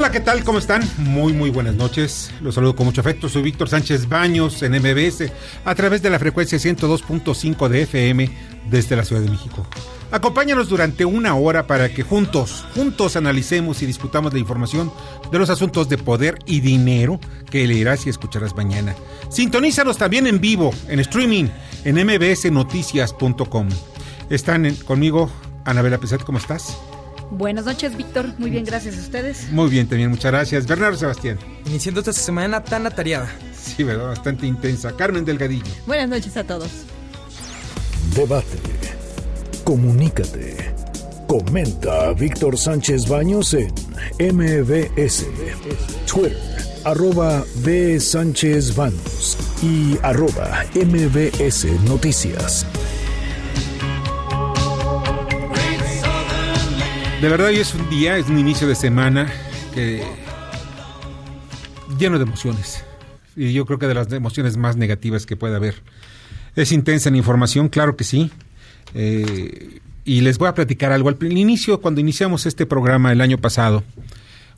Hola, ¿qué tal? ¿Cómo están? Muy, muy buenas noches. Los saludo con mucho afecto. Soy Víctor Sánchez Baños en MBS a través de la frecuencia 102.5 de FM desde la Ciudad de México. Acompáñanos durante una hora para que juntos, juntos analicemos y discutamos la información de los asuntos de poder y dinero que leerás y escucharás mañana. Sintonízanos también en vivo, en streaming, en mbsnoticias.com. Están conmigo Anabela Pesat, ¿cómo estás? Buenas noches, Víctor. Muy bien, gracias a ustedes. Muy bien, también, muchas gracias. Bernardo Sebastián. Iniciando esta semana tan atareada. Sí, ¿verdad? Bastante intensa. Carmen Delgadillo. Buenas noches a todos. Debate. Comunícate. Comenta a Víctor Sánchez Baños en MBS, Twitter, arroba B. Sánchez Baños y arroba MBS Noticias. De verdad, hoy es un día, es un inicio de semana que lleno de emociones. Y yo creo que de las emociones más negativas que puede haber. Es intensa en información, claro que sí. Eh, y les voy a platicar algo. Al inicio, cuando iniciamos este programa el año pasado,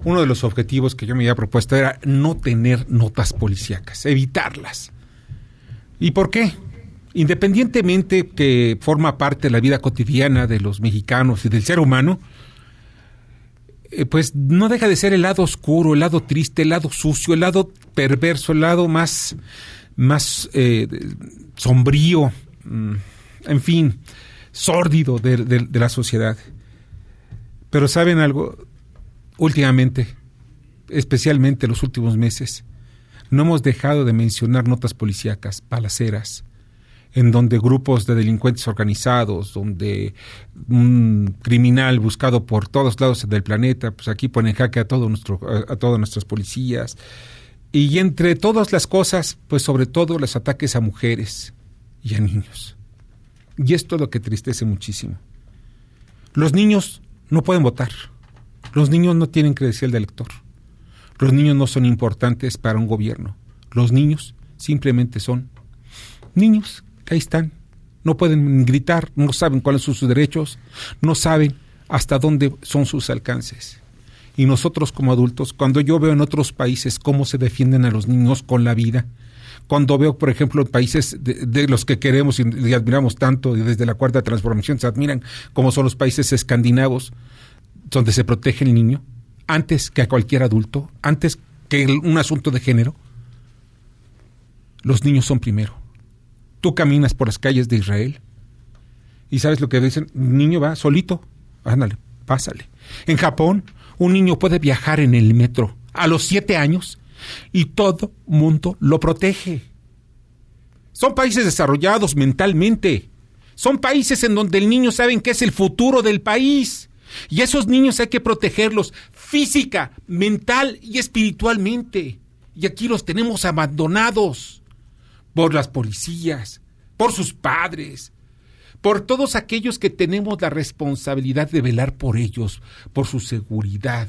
uno de los objetivos que yo me había propuesto era no tener notas policíacas, evitarlas. ¿Y por qué? Independientemente que forma parte de la vida cotidiana de los mexicanos y del ser humano, pues no deja de ser el lado oscuro, el lado triste, el lado sucio, el lado perverso, el lado más, más eh, sombrío, mm, en fin, sórdido de, de- de la sociedad. Pero saben algo, últimamente, especialmente los últimos meses, no hemos dejado de mencionar notas policíacas, balaceras, en donde grupos de delincuentes organizados, donde un criminal buscado por todos lados del planeta, pues aquí pone en jaque a todo nuestro, a, a todas nuestras policías. Y entre todas las cosas, pues sobre todo los ataques a mujeres y a niños. Y esto es lo que tristece muchísimo. Los niños no pueden votar. Los niños no tienen credencial de elector. Los niños no son importantes para un gobierno. Los niños simplemente son niños ahí están. No pueden gritar, no saben cuáles son sus derechos, no saben hasta dónde son sus alcances. Y nosotros como adultos, cuando yo veo en otros países cómo se defienden a los niños con la vida, cuando veo, por ejemplo, en países de, los que queremos y, admiramos tanto, y desde la cuarta transformación se admiran, como son los países escandinavos, donde se protege el niño, antes que a cualquier adulto, antes que un asunto de género, los niños son primero. Tú caminas por las calles de Israel y sabes lo que dicen, un niño va solito, ándale, pásale. En Japón, un niño puede viajar en el metro a los siete años y todo mundo lo protege. Son países desarrollados mentalmente. Son países en donde el niño saben que es el futuro del país. Y esos niños hay que protegerlos física, mental y espiritualmente. Y aquí los tenemos abandonados por las policías, por sus padres, por todos aquellos que tenemos la responsabilidad de velar por ellos, por su seguridad.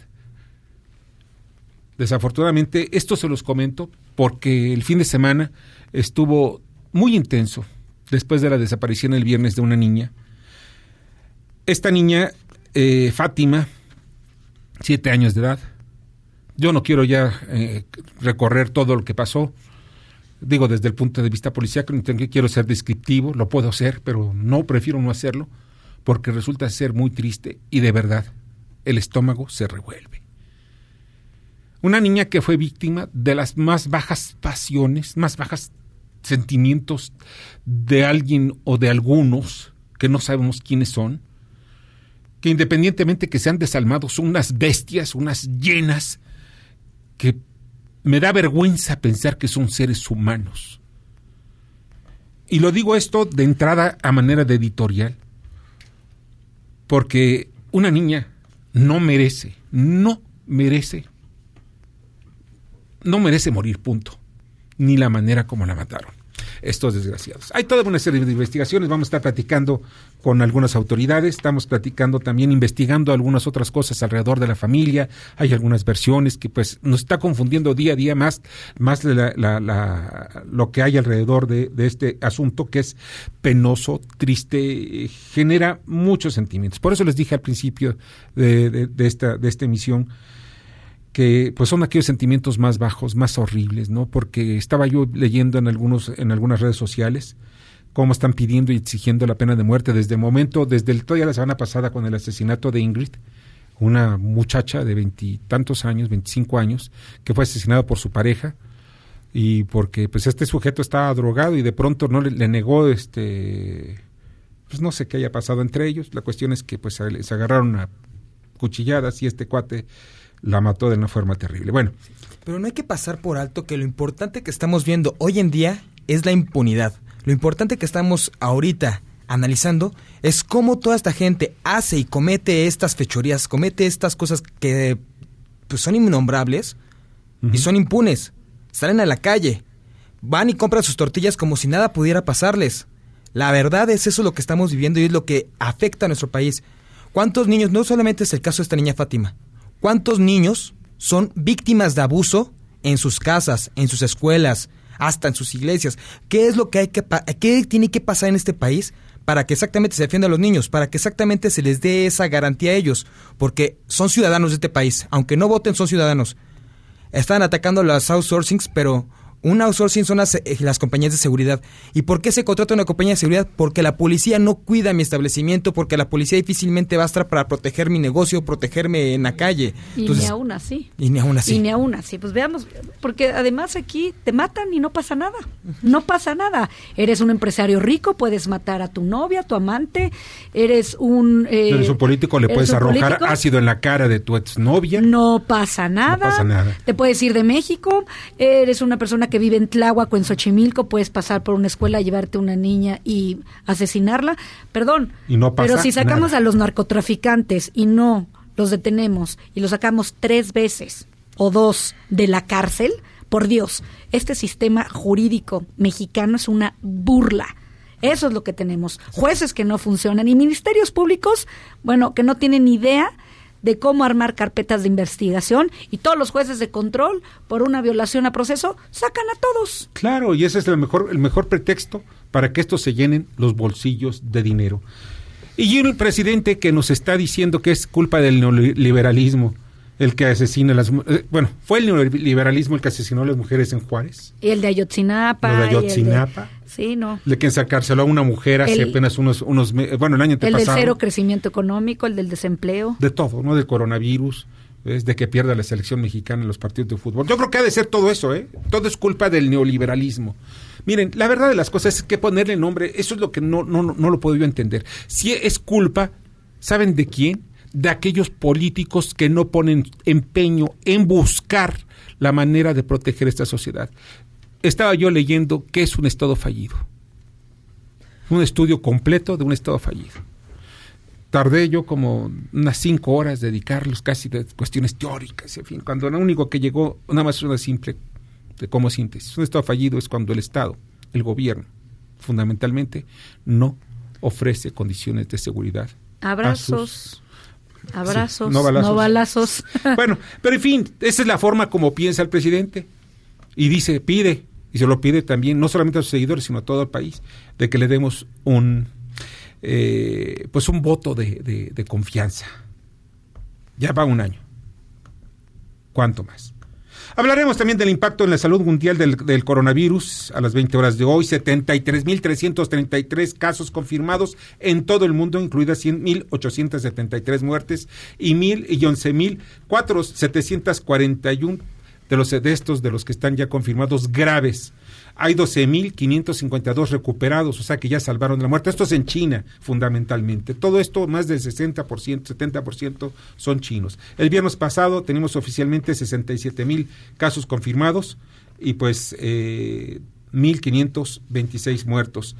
Desafortunadamente, esto se los comento porque el fin de semana estuvo muy intenso después de la desaparición el viernes de una niña. Esta niña, eh, Fátima, siete años de edad. Yo no quiero ya eh, recorrer todo lo que pasó. Digo, desde el punto de vista policial, tengo- quiero ser descriptivo, lo puedo hacer, pero no prefiero no hacerlo, porque resulta ser muy triste y de verdad el estómago se revuelve. Una niña que fue víctima de las más bajas pasiones, más bajas sentimientos de alguien o de algunos que no sabemos quiénes son, que independientemente que sean desalmados, son unas bestias, unas llenas, que me da vergüenza pensar que son seres humanos. Y lo digo esto de entrada a manera de editorial, porque una niña no merece, no merece, no merece morir, punto, ni la manera como la mataron estos desgraciados. Hay toda una serie de investigaciones, vamos a estar platicando con algunas autoridades, estamos platicando también, investigando algunas otras cosas alrededor de la familia, hay algunas versiones que pues nos está confundiendo día a día más, más lo que hay alrededor de, este asunto que es penoso, triste, genera muchos sentimientos. Por eso les dije al principio de, de esta, de esta emisión, que pues son aquellos sentimientos más bajos, más horribles, ¿no? Porque estaba yo leyendo en algunos en algunas redes sociales cómo están pidiendo y exigiendo la pena de muerte desde el momento, desde el todavía la semana pasada con el asesinato de Ingrid, una muchacha de veintitantos años, veinticinco años, que fue asesinada por su pareja y porque pues este sujeto estaba drogado y de pronto no le, negó este pues no sé qué haya pasado entre ellos, la cuestión es que pues se agarraron a cuchilladas y este cuate la mató de una forma terrible. Bueno. Pero no hay que pasar por alto que lo importante que estamos viendo hoy en día es la impunidad. Lo importante que estamos ahorita analizando es cómo toda esta gente hace y comete estas fechorías, comete estas cosas que pues, son innombrables y son impunes. Salen a la calle, van y compran sus tortillas como si nada pudiera pasarles. La verdad es eso lo que estamos viviendo y es lo que afecta a nuestro país. ¿Cuántos niños? No solamente es el caso de esta niña Fátima. ¿Cuántos niños son víctimas de abuso en sus casas, en sus escuelas, hasta en sus iglesias? ¿Qué es lo que hay que qué tiene que pasar en este país para que exactamente se defienda a los niños, para que exactamente se les dé esa garantía a ellos, porque son ciudadanos de este país, aunque no voten son ciudadanos. Están atacando las outsourcings, pero un outsourcing son las, eh, las, compañías de seguridad. ¿Y por qué se contrata una compañía de seguridad? Porque la policía no cuida mi establecimiento, porque la policía difícilmente va a estar para proteger mi negocio, protegerme en la calle. Y ni aún así. Y ni aún así. Y ni aún así. Pues veamos, porque además aquí te matan y no pasa nada. No pasa nada. Eres un empresario rico, puedes matar a tu novia, a tu amante, eres un... Eh, eres un político, le puedes arrojar ácido en la cara de tu exnovia. No pasa nada. No pasa nada. Te puedes ir de México, eres una persona que vive en Tláhuac o en Xochimilco, puedes pasar por una escuela, llevarte una niña y asesinarla. Perdón, pero si sacamos a los narcotraficantes y no los detenemos y los sacamos tres veces o dos de la cárcel, por Dios, este sistema jurídico mexicano es una burla. Eso es lo que tenemos. Jueces que no funcionan y ministerios públicos, bueno, que no tienen idea de cómo armar carpetas de investigación y todos los jueces de control por una violación a proceso sacan a todos. Claro, y ese es el mejor, el mejor pretexto para que estos se llenen los bolsillos de dinero. Y el presidente que nos está diciendo que es culpa del neoliberalismo el que asesina a las eh, bueno fue el neoliberalismo el que asesinó a las mujeres en Juárez y el de Ayotzinapa de Ayotzinapa sí no. De que sacárselo a una mujer hace apenas unos unos bueno el año el del cero crecimiento económico el del desempleo. De todo no del coronavirus es de que pierda la selección mexicana en los partidos de fútbol. Yo creo que ha de ser todo eso eh todo es culpa del neoliberalismo. Miren, la verdad de las cosas es que ponerle nombre, eso es lo que no, no, no lo puedo yo entender. Si es culpa, ¿saben de quién? de aquellos políticos que no ponen empeño en buscar la manera de proteger esta sociedad. Estaba yo leyendo qué es un Estado fallido. Un estudio completo de un Estado fallido. Tardé yo como unas cinco horas dedicarlos casi de cuestiones teóricas, en fin, cuando lo único que llegó nada más una simple de como síntesis. Un Estado fallido es cuando el Estado, el gobierno, fundamentalmente, no ofrece condiciones de seguridad. Abrazos Abrazos, no balazos. bueno, pero en fin, esa es la forma como piensa el presidente. Y dice, pide, y se lo pide también, no solamente a sus seguidores, sino a todo el país, de que le demos un, eh, pues un voto de, de confianza. Ya va un año. ¿Cuánto más? Hablaremos también del impacto en la salud mundial del, coronavirus a las 20 horas de hoy. 73.333 casos confirmados en todo el mundo, incluidas 100.873 muertes y 1.000 y 11.741 de los de estos de los que están ya confirmados graves hay 12.552 recuperados, o sea que ya salvaron la muerte. Esto es en China, fundamentalmente. Todo esto, más del 60%, 70% son chinos. El viernes pasado tenemos oficialmente 67.000 casos confirmados y pues eh, 1.526 muertos.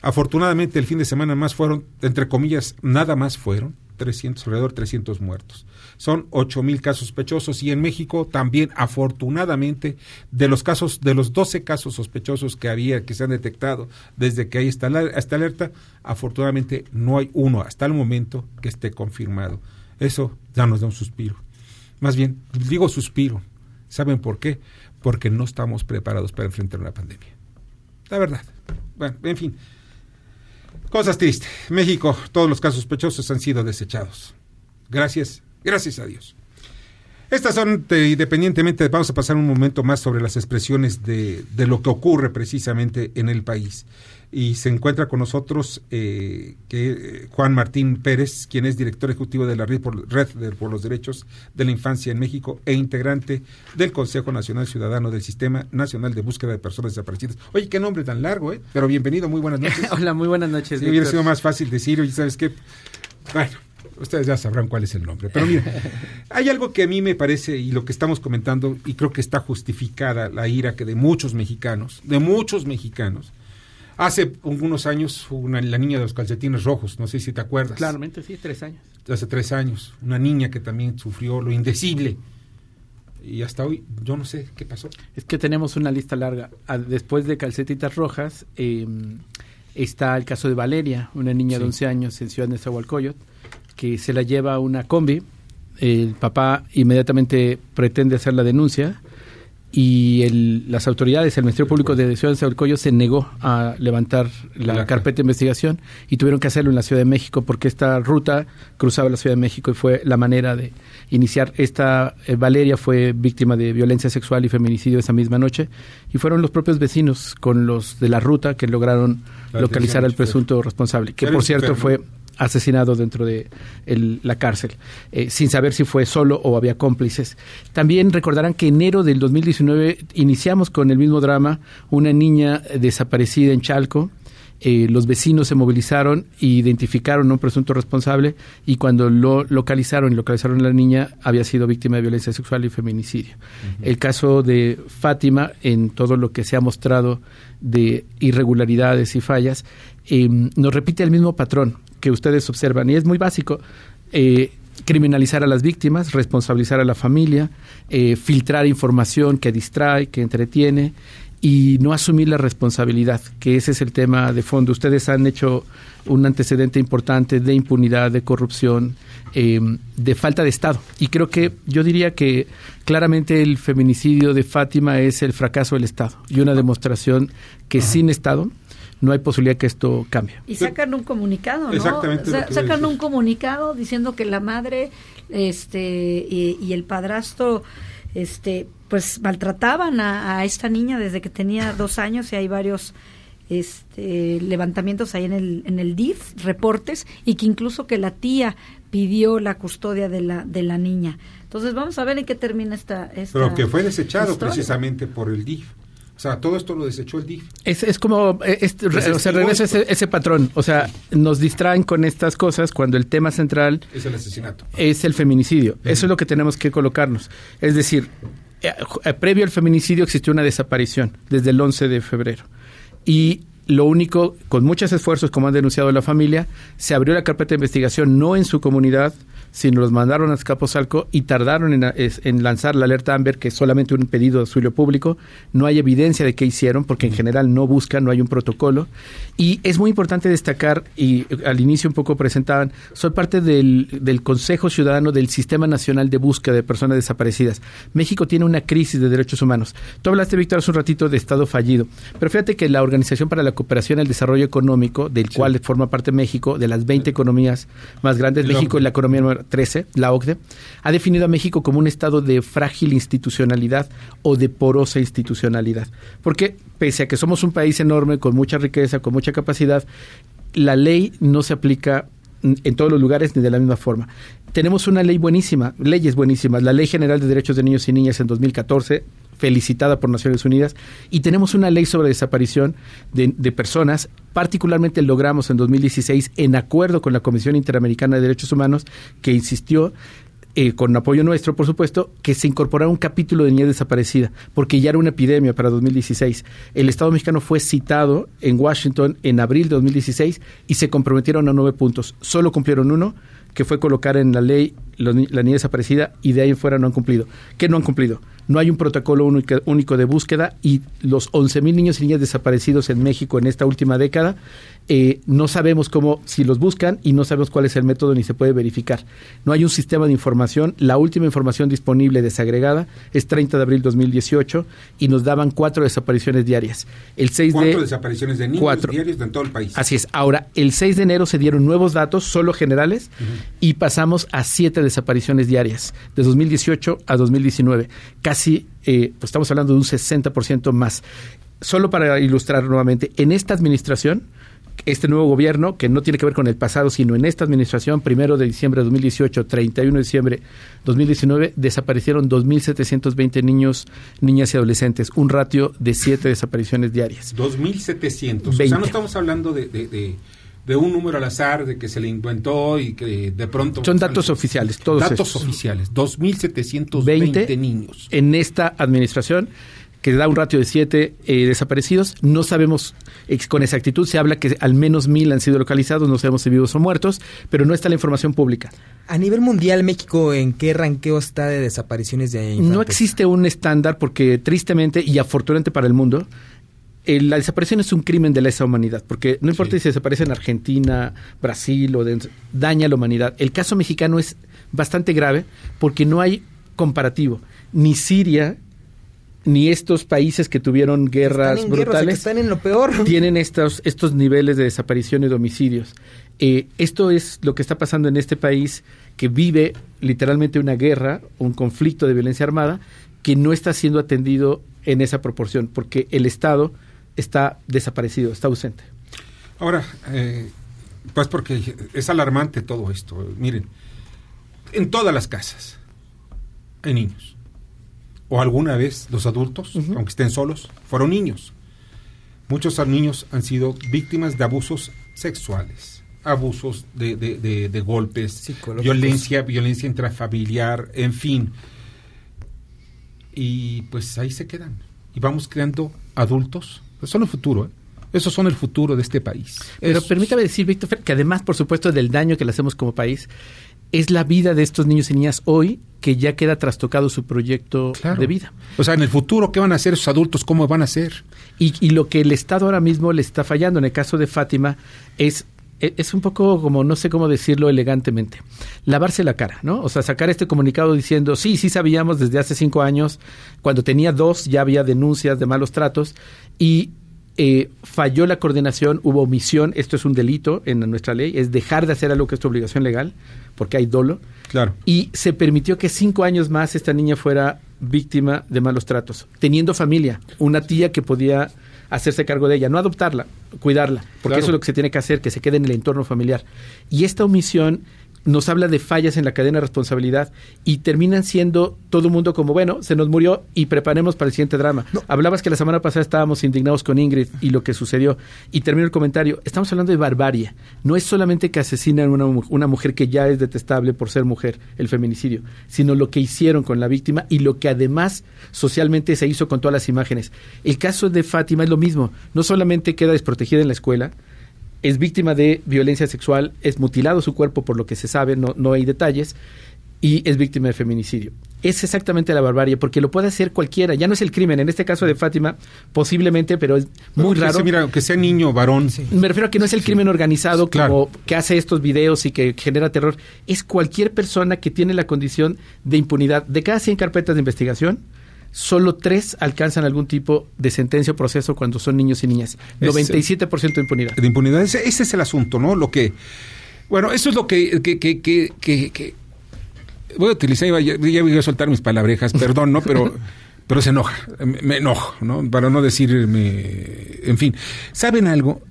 Afortunadamente el fin de semana más fueron, entre comillas, nada más fueron 300, alrededor de 300 muertos. Son 8 mil casos sospechosos y en México también, afortunadamente, de los casos, de los 12 casos sospechosos que había, que se han detectado desde que hay esta, esta alerta, afortunadamente no hay uno hasta el momento que esté confirmado. Eso ya nos da un suspiro. Más bien, digo suspiro. ¿Saben por qué? Porque no estamos preparados para enfrentar una pandemia. La verdad. Bueno, en fin. Cosas tristes. México, todos los casos sospechosos han sido desechados. Gracias, gracias a Dios. Estas son, independientemente, vamos a pasar un momento más sobre las expresiones de, de lo que ocurre precisamente en el país y se encuentra con nosotros eh, que, eh, Juan Martín Pérez, quien es director ejecutivo de la Red, por, por, los Derechos de la Infancia en México e integrante del Consejo Nacional Ciudadano del Sistema Nacional de Búsqueda de Personas Desaparecidas. Oye, qué nombre tan largo, ¿eh? Pero bienvenido, muy buenas noches. Hola, muy buenas noches. Sí, hubiera sido más fácil decir, oye, ¿sabes qué? Bueno, ustedes ya sabrán cuál es el nombre. Pero mira, hay algo que a mí me parece, y lo que estamos comentando, y creo que está justificada la ira que de muchos mexicanos, de muchos mexicanos, Hace unos años, una, la niña de los calcetines rojos, no sé si te acuerdas. Claramente, sí, tres años. Hace tres años, una niña que también sufrió lo indecible. Y hasta hoy, yo no sé qué pasó. Es que tenemos una lista larga. Después de calcetitas rojas, em, está el caso de Valeria, una niña de 11 años en Ciudad de Zahualcoyot, que se la lleva a una combi. El papá inmediatamente pretende hacer la denuncia y el, las autoridades, el Ministerio Público de Ciudad de Saucoyo se negó a levantar la, carpeta de investigación y tuvieron que hacerlo en la Ciudad de México porque esta ruta cruzaba la Ciudad de México y fue la manera de iniciar. Esta eh, Valeria fue víctima de violencia sexual y feminicidio esa misma noche y fueron los propios vecinos con los de la ruta que lograron localizar al presunto responsable, que por cierto fue asesinado dentro de la cárcel, eh, sin saber si fue solo o había cómplices. También recordarán que enero del 2019 iniciamos con el mismo drama, una niña desaparecida en Chalco. Eh, los vecinos se movilizaron e identificaron a un presunto responsable y cuando lo localizaron y localizaron a la niña había sido víctima de violencia sexual y feminicidio. El caso de Fátima, en todo lo que se ha mostrado de irregularidades y fallas, eh, nos repite el mismo patrón que ustedes observan. Y es muy básico. Eh, criminalizar a las víctimas, responsabilizar a la familia, eh, filtrar información que distrae, que entretiene y no asumir la responsabilidad, que ese es el tema de fondo. Ustedes han hecho un antecedente importante de impunidad, de corrupción, eh, de falta de Estado. Y creo que yo diría que claramente el feminicidio de Fátima es el fracaso del Estado y una demostración que sin Estado no hay posibilidad que esto cambie. Y sacan un comunicado, ¿no? sacan un comunicado diciendo que la madre este y, el padrastro este pues maltrataban a, esta niña desde que tenía dos años y hay varios este, levantamientos ahí en el, en el DIF, reportes, y que incluso que la tía pidió la custodia de la, de la niña. Entonces vamos a ver en qué termina esta... esta Pero que fue desechado precisamente por el DIF. O sea, todo esto lo desechó el DIF. Es, es como, eh, o sea, regresa ese, ese, patrón. O sea, nos distraen con estas cosas cuando el tema central es el asesinato. Es el feminicidio. Eso es lo que tenemos que colocarnos. Es decir, eh, eh, previo al feminicidio existió una desaparición desde el 11 de febrero. Y lo único, con muchos esfuerzos, como han denunciado la familia, se abrió la carpeta de investigación no en su comunidad, sino los mandaron a Escaposalco y tardaron en, lanzar la alerta Amber, que es solamente un pedido de auxilio público. No hay evidencia de qué hicieron, porque en general no buscan, no hay un protocolo. Y es muy importante destacar, y al inicio un poco presentaban, soy parte del, del Consejo Ciudadano del Sistema Nacional de Búsqueda de Personas Desaparecidas. México tiene una crisis de derechos humanos. Tú hablaste, Víctor, hace un ratito de Estado fallido, pero fíjate que la Organización para la Cooperación y el Desarrollo Económico, del cual forma parte México, de las 20 economías más grandes, México es la economía 13, la OCDE, ha definido a México como un estado de frágil institucionalidad o de porosa institucionalidad. Porque pese a que somos un país enorme, con mucha riqueza, con mucha capacidad, la ley no se aplica en todos los lugares ni de la misma forma. Tenemos una ley buenísima, leyes buenísimas, la Ley General de Derechos de Niños y Niñas en 2014, felicitada por Naciones Unidas, y tenemos una ley sobre desaparición de, de, personas, particularmente logramos en 2016, en acuerdo con la Comisión Interamericana de Derechos Humanos, que insistió eh, con apoyo nuestro, por supuesto, que se incorporara un capítulo de niñez desaparecida, porque ya era una epidemia para 2016. El Estado mexicano fue citado en Washington en abril de 2016 y se comprometieron a nueve puntos. Solo cumplieron uno, que fue colocar en la ley la niñez desaparecida, y de ahí en fuera no han cumplido. ¿Qué no han cumplido? no hay un protocolo único, de búsqueda y los 11.000 niños y niñas desaparecidos en México en esta última década eh, no sabemos cómo, si los buscan y no sabemos cuál es el método ni se puede verificar. No hay un sistema de información. La última información disponible desagregada es 30 de abril 2018 y nos daban cuatro desapariciones diarias. El 6 cuatro desapariciones de niños diarios en todo el país. Así es. Ahora, el 6 de enero se dieron nuevos datos, solo generales, y pasamos a siete desapariciones diarias, de 2018 a 2019. Casi, eh, pues estamos hablando de un 60% más. Solo para ilustrar nuevamente, en esta administración, este nuevo gobierno, que no tiene que ver con el pasado, sino en esta administración, primero de diciembre de 2018, 31 de diciembre de 2019, desaparecieron 2.720 niños, niñas y adolescentes, un ratio de siete desapariciones diarias. 2.700. O sea, no estamos hablando de, de, un número al azar, de que se le inventó y que de pronto... Son datos oficiales, todos Datos oficiales, 2.720 niños. En esta administración que da un ratio de siete eh, desaparecidos. No sabemos con exactitud, se habla que al menos mil han sido localizados, no sabemos si vivos o muertos, pero no está la información pública. A nivel mundial, México, ¿en qué ranqueo está de desapariciones de infantes? No existe un estándar porque tristemente y afortunadamente para el mundo, eh, la desaparición es un crimen de lesa humanidad, porque no importa si desaparece en Argentina, Brasil o daña a la humanidad. El caso mexicano es bastante grave porque no hay comparativo. Ni Siria, ni estos países que tuvieron guerras brutales están en lo peor. tienen estos, estos niveles de desaparición y de homicidios. Eh, esto es lo que está pasando en este país que vive literalmente una guerra, un conflicto de violencia armada, que no está siendo atendido en esa proporción, porque el Estado está desaparecido, está ausente. Ahora, eh, pues porque es alarmante todo esto. Miren, en todas las casas hay niños o alguna vez los adultos, aunque estén solos, fueron niños. Muchos niños han sido víctimas de abusos sexuales, abusos de, de, golpes, violencia, violencia intrafamiliar, en fin. Y pues ahí se quedan. Y vamos creando adultos, pues son el futuro, ¿eh? Esos son el futuro de este país. Pero permítame decir, Víctor, que además, por supuesto, del daño que le hacemos como país, es la vida de estos niños y niñas hoy que ya queda trastocado su proyecto de vida. O sea, en el futuro, ¿qué van a hacer esos adultos? ¿Cómo van a ser? Y, y, lo que el Estado ahora mismo le está fallando, en el caso de Fátima, es, e, es un poco como, no sé cómo decirlo elegantemente, lavarse la cara, ¿no? O sea, sacar este comunicado diciendo, sí, sí sabíamos desde hace cinco años, cuando tenía dos ya había denuncias de malos tratos y eh, falló la coordinación, hubo omisión, esto es un delito en nuestra ley, es dejar de hacer algo que es tu obligación legal, porque hay dolo. Claro. Y se permitió que cinco años más esta niña fuera víctima de malos tratos, teniendo familia, una tía que podía hacerse cargo de ella, no adoptarla, cuidarla, porque eso es lo que se tiene que hacer, que se quede en el entorno familiar. Y esta omisión nos habla de fallas en la cadena de responsabilidad y terminan siendo todo el mundo como, bueno, se nos murió y preparemos para el siguiente drama. Hablabas que la semana pasada estábamos indignados con Ingrid y lo que sucedió. Y termino el comentario, estamos hablando de barbarie. No es solamente que asesinan una, una mujer que ya es detestable por ser mujer, el feminicidio, sino lo que hicieron con la víctima y lo que además socialmente se hizo con todas las imágenes. El caso de Fátima es lo mismo, no solamente queda desprotegida en la escuela, es víctima de violencia sexual, es mutilado su cuerpo por lo que se sabe, no, no hay detalles, y es víctima de feminicidio. Es exactamente la barbarie, porque lo puede hacer cualquiera. Ya no es el crimen, en este caso de Fátima, posiblemente, pero es muy raro. mira, aunque sea niño, varón. Me refiero a que no es el crimen organizado como que hace estos videos y que genera terror. Es cualquier persona que tiene la condición de impunidad. De cada 100 carpetas de investigación, solo tres alcanzan algún tipo de sentencia o proceso cuando son niños y niñas. 97% de impunidad. De impunidad. Ese, es el asunto, ¿no? Lo que. Bueno, eso es lo que. que, que, que, voy a utilizar, ya, voy a soltar mis palabrejas, perdón, ¿no? Pero. pero se enoja, me, enojo, ¿no? Para no decirme, en fin, ¿saben algo?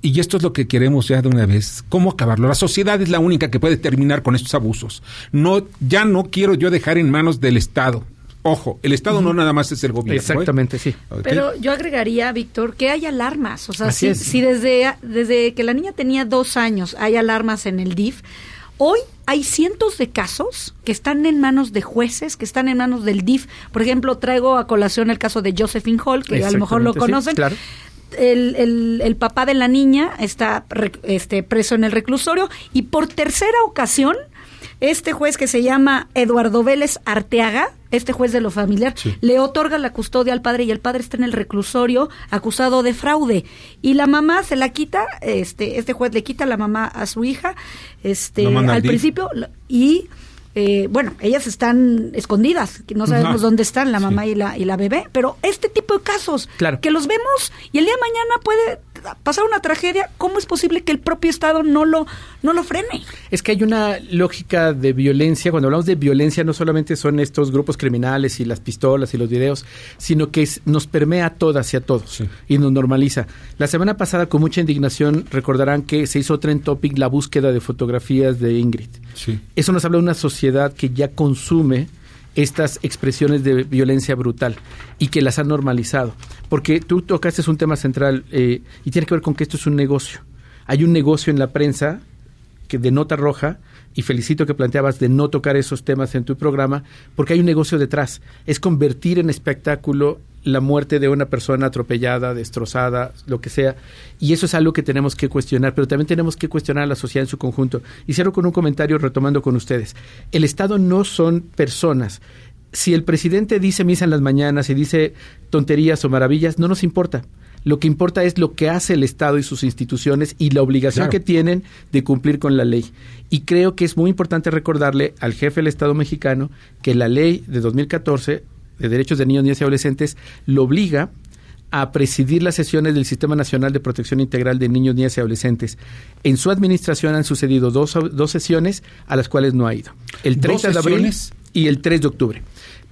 Y esto es lo que queremos ya de una vez, cómo acabarlo. La sociedad es la única que puede terminar con estos abusos. No, ya no quiero yo dejar en manos del Estado, Ojo, el Estado no nada más es el gobierno. ¿eh? Exactamente, sí. Pero yo agregaría, Víctor, que hay alarmas. O sea, si, si, desde, desde que la niña tenía dos años hay alarmas en el DIF, hoy hay cientos de casos que están en manos de jueces, que están en manos del DIF. Por ejemplo, traigo a colación el caso de Josephine Hall, que a lo mejor lo conocen. El, el, el, papá de la niña está este, preso en el reclusorio y por tercera ocasión este juez que se llama Eduardo Vélez Arteaga, este juez de lo familiar, le otorga la custodia al padre y el padre está en el reclusorio acusado de fraude. Y la mamá se la quita, este este juez le quita la mamá a su hija, este al principio y eh, bueno, ellas están escondidas, no sabemos dónde están la mamá y la y la bebé, pero este tipo de casos que los vemos y el día de mañana puede pasar una tragedia, ¿cómo es posible que el propio Estado no lo, no lo frene? Es que hay una lógica de violencia. Cuando hablamos de violencia, no solamente son estos grupos criminales y las pistolas y los videos, sino que nos permea a todas y a todos y nos normaliza. La semana pasada, con mucha indignación, recordarán que se hizo trend topic la búsqueda de fotografías de Ingrid. Eso nos habla de una sociedad que ya consume estas expresiones de violencia brutal y que las han normalizado. Porque tú tocaste un tema central eh, y tiene que ver con que esto es un negocio. Hay un negocio en la prensa que de nota roja y felicito que planteabas de no tocar esos temas en tu programa, porque hay un negocio detrás. Es convertir en espectáculo la muerte de una persona atropellada, destrozada, lo que sea. Y eso es algo que tenemos que cuestionar, pero también tenemos que cuestionar a la sociedad en su conjunto. Y cierro con un comentario retomando con ustedes. El Estado no son personas. Si el presidente dice misa en las mañanas y dice tonterías o maravillas, no nos importa. Lo que importa es lo que hace el Estado y sus instituciones y la obligación que tienen de cumplir con la ley. Y creo que es muy importante recordarle al jefe del Estado mexicano que la ley de 2014 de Derechos de Niños, Niñas y Adolescentes lo obliga a presidir las sesiones del Sistema Nacional de Protección Integral de Niños, Niñas y Adolescentes. En su administración han sucedido dos, dos sesiones a las cuales no ha ido. El 30 de abril y el 3 de octubre.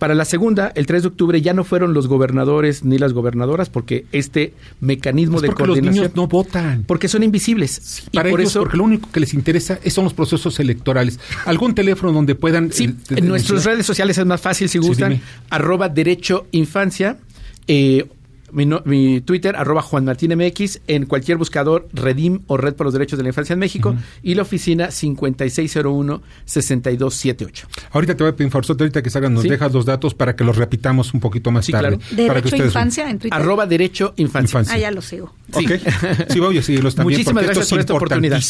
Para la segunda, el 3 de octubre, ya no fueron los gobernadores ni las gobernadoras, porque este mecanismo de coordinación. Los niños no votan. Porque son invisibles. para por eso, porque lo único que les interesa son los procesos electorales. ¿Algún teléfono donde puedan.? Sí, eh, en nuestras redes sociales es más fácil si gustan. arroba derecho infancia. Eh, mi, Twitter, arroba Juan Martín MX, en cualquier buscador, Redim o Red por los Derechos de la Infancia en México, y la oficina 5601-6278. Ahorita te voy a pedir, ahorita que salgan, nos dejas los datos para que los repitamos un poquito más tarde. Derecho Infancia en Twitter. Arroba Derecho Infancia. Ah, ya lo sigo. Sí. Sí, voy a seguirlos también. Muchísimas gracias por esta oportunidad.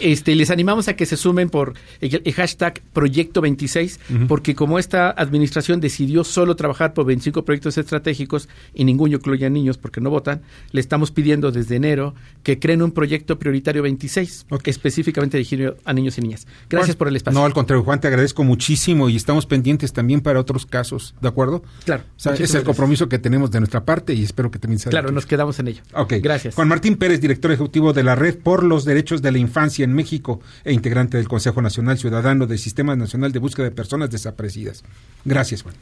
Este, les animamos a que se sumen por el, hashtag Proyecto 26, porque como esta administración decidió solo trabajar por 25 proyectos estratégicos y ningún yo incluye niños porque no votan, le estamos pidiendo desde enero que creen un proyecto prioritario 26, específicamente dirigido a niños y niñas. Gracias por el espacio. No, al contrario, Juan, te agradezco muchísimo y estamos pendientes también para otros casos, ¿de acuerdo? Claro. es el compromiso que tenemos de nuestra parte y espero que también sea. Claro, nos quedamos en ello. Ok. Gracias. Juan Martín Pérez, director ejecutivo de la Red por los Derechos de la Infancia en México e integrante del Consejo Nacional Ciudadano del Sistema Nacional de Búsqueda de Personas Desaparecidas. Gracias, Juan.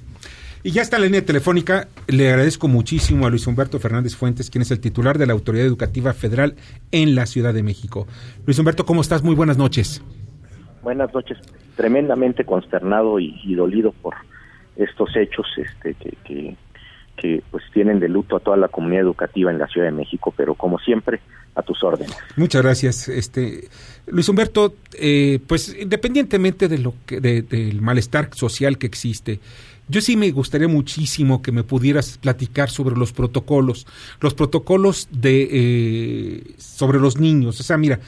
Y ya está la línea telefónica. Le agradezco muchísimo a Luis Humberto Fernández Fuentes, quien es el titular de la Autoridad Educativa Federal en la Ciudad de México. Luis Humberto, ¿cómo estás? Muy buenas noches. Buenas noches. Tremendamente consternado y, dolido por estos hechos este, que, que, pues tienen de luto a toda la comunidad educativa en la Ciudad de México, pero como siempre, a tus órdenes. Muchas gracias, este Luis Humberto. Eh, pues independientemente de lo que del malestar social que existe, yo sí me gustaría muchísimo que me pudieras platicar sobre los protocolos, los protocolos de eh, sobre los niños. O sea, mira,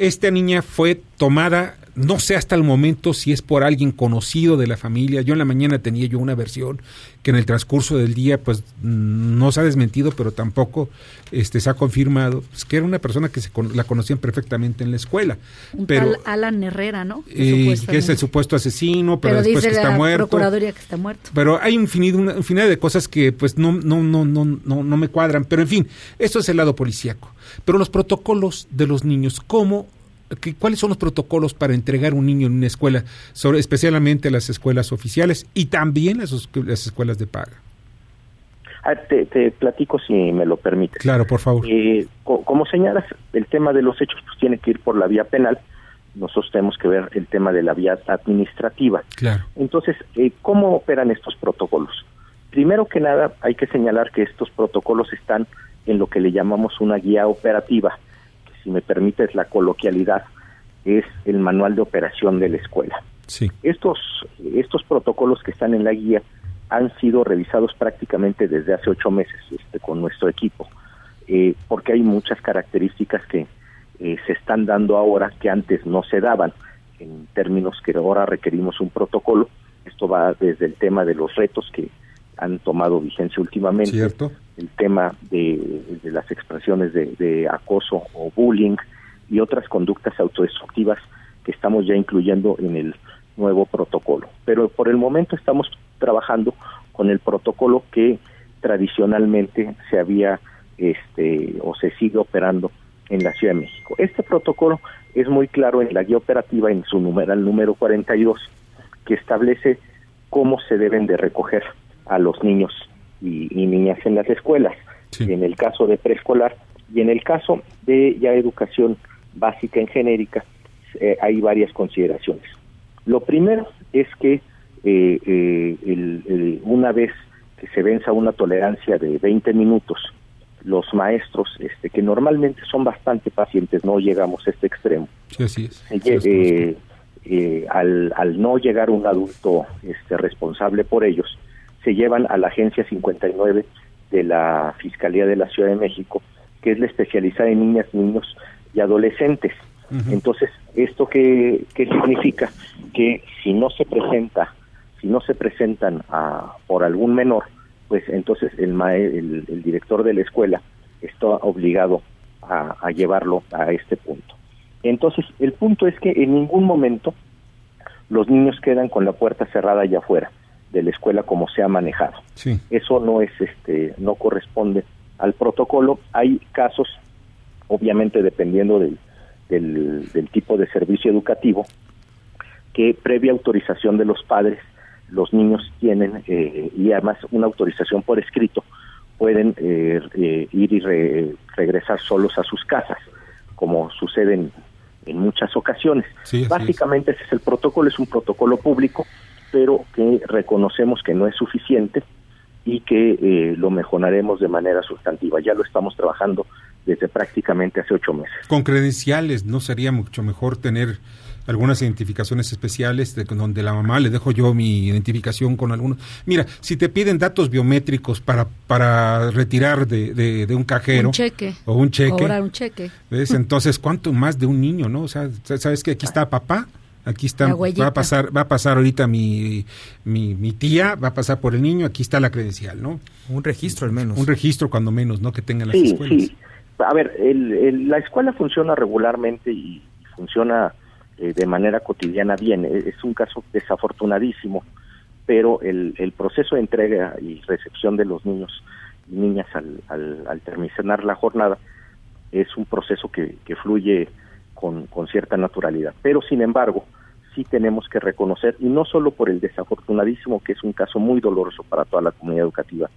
esta niña fue tomada no sé hasta el momento si es por alguien conocido de la familia. Yo en la mañana tenía yo una versión que en el transcurso del día pues no se ha desmentido, pero tampoco este se ha confirmado, pues, que era una persona que se la conocían perfectamente en la escuela. Un pero, tal Alan Herrera, ¿no? Eh, que es el supuesto asesino, pero, después que está muerto. Procuraduría que está muerto. Pero hay infinidad, una infinidad de cosas que pues no, no, no, no, no, no me cuadran. Pero en fin, esto es el lado policíaco. Pero los protocolos de los niños, ¿cómo ¿Cuáles son los protocolos para entregar un niño en una escuela, sobre, especialmente las escuelas oficiales y también las, escuelas de paga? Ah, te, platico si me lo permites. Claro, por favor. Eh, como señalas, el tema de los hechos pues, tiene que ir por la vía penal. Nosotros tenemos que ver el tema de la vía administrativa. Claro. Entonces, eh, ¿cómo operan estos protocolos? Primero que nada, hay que señalar que estos protocolos están en lo que le llamamos una guía operativa si me permites la coloquialidad, es el manual de operación de la escuela. Sí. Estos, estos protocolos que están en la guía han sido revisados prácticamente desde hace ocho meses este, con nuestro equipo, eh, porque hay muchas características que eh, se están dando ahora que antes no se daban, en términos que ahora requerimos un protocolo. Esto va desde el tema de los retos que han tomado vigencia últimamente, ¿Cierto? El tema de, las expresiones de, acoso o bullying y otras conductas autodestructivas que estamos ya incluyendo en el nuevo protocolo. Pero por el momento estamos trabajando con el protocolo que tradicionalmente se había este o se sigue operando en la Ciudad de México. Este protocolo es muy claro en la guía operativa en su numeral número 42 que establece cómo se deben de recoger a los niños y, niñas en las escuelas, en el caso de preescolar y en el caso de ya educación básica en genérica eh, hay varias consideraciones. Lo primero es que eh, eh, una vez que se venza una tolerancia de 20 minutos, los maestros, este, que normalmente son bastante pacientes, no llegamos a este extremo. al, al no llegar un adulto este, responsable por ellos, se llevan a la Agencia 59 de la Fiscalía de la Ciudad de México, que es la especializada en niñas, niños y adolescentes. Entonces, ¿esto qué, qué, significa? Que si no se presenta, si no se presentan a, por algún menor, pues entonces el, el, el director de la escuela está obligado a, a llevarlo a este punto. Entonces, el punto es que en ningún momento los niños quedan con la puerta cerrada allá afuera de la escuela como se ha manejado. Eso no es este no corresponde al protocolo. Hay casos obviamente dependiendo del, del, tipo de servicio educativo que previa autorización de los padres los niños tienen eh, y además una autorización por escrito pueden eh, eh, ir y regresar solos a sus casas como sucede en, muchas ocasiones. Básicamente ese es el protocolo, es un protocolo público pero que reconocemos que no es suficiente y que eh, lo mejoraremos de manera sustantiva. Ya lo estamos trabajando desde prácticamente hace ocho meses. Con credenciales, ¿no sería mucho mejor tener algunas identificaciones especiales de donde la mamá le dejo yo mi identificación con algunos. Mira, si te piden datos biométricos para para retirar de, de, un cajero un cheque o un cheque, un cheque. ¿ves? Entonces, ¿cuánto más de un niño, no? O sea, sabes que aquí está papá Aquí está, va a pasar, va a pasar ahorita mi, mi, tía, va a pasar por el niño, aquí está la credencial, ¿no? Un registro al menos. Un registro cuando menos, ¿no? Que tengan las escuelas. Sí. A ver, el, la escuela funciona regularmente y funciona eh, de manera cotidiana bien. E, es un caso desafortunadísimo, pero el, el proceso de entrega y recepción de los niños y niñas al, al, al terminar la jornada es un proceso que, que fluye con, con cierta naturalidad. Pero, sin embargo, sí tenemos que reconocer, y no solo por el desafortunadísimo, que es un caso muy doloroso para toda la comunidad educativa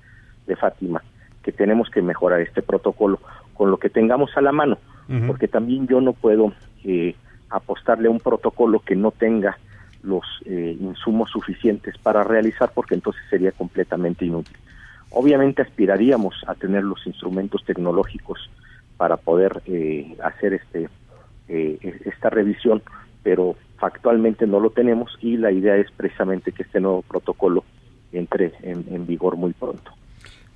de Fátima, que tenemos que mejorar este protocolo con lo que tengamos a la mano, porque también yo no puedo eh, apostarle a un protocolo que no tenga los eh, insumos suficientes para realizar, porque entonces sería completamente inútil. Obviamente aspiraríamos a tener los instrumentos tecnológicos para poder eh, hacer este eh, esta revisión, pero factualmente no lo tenemos y la idea es precisamente que este nuevo protocolo entre en, vigor muy pronto.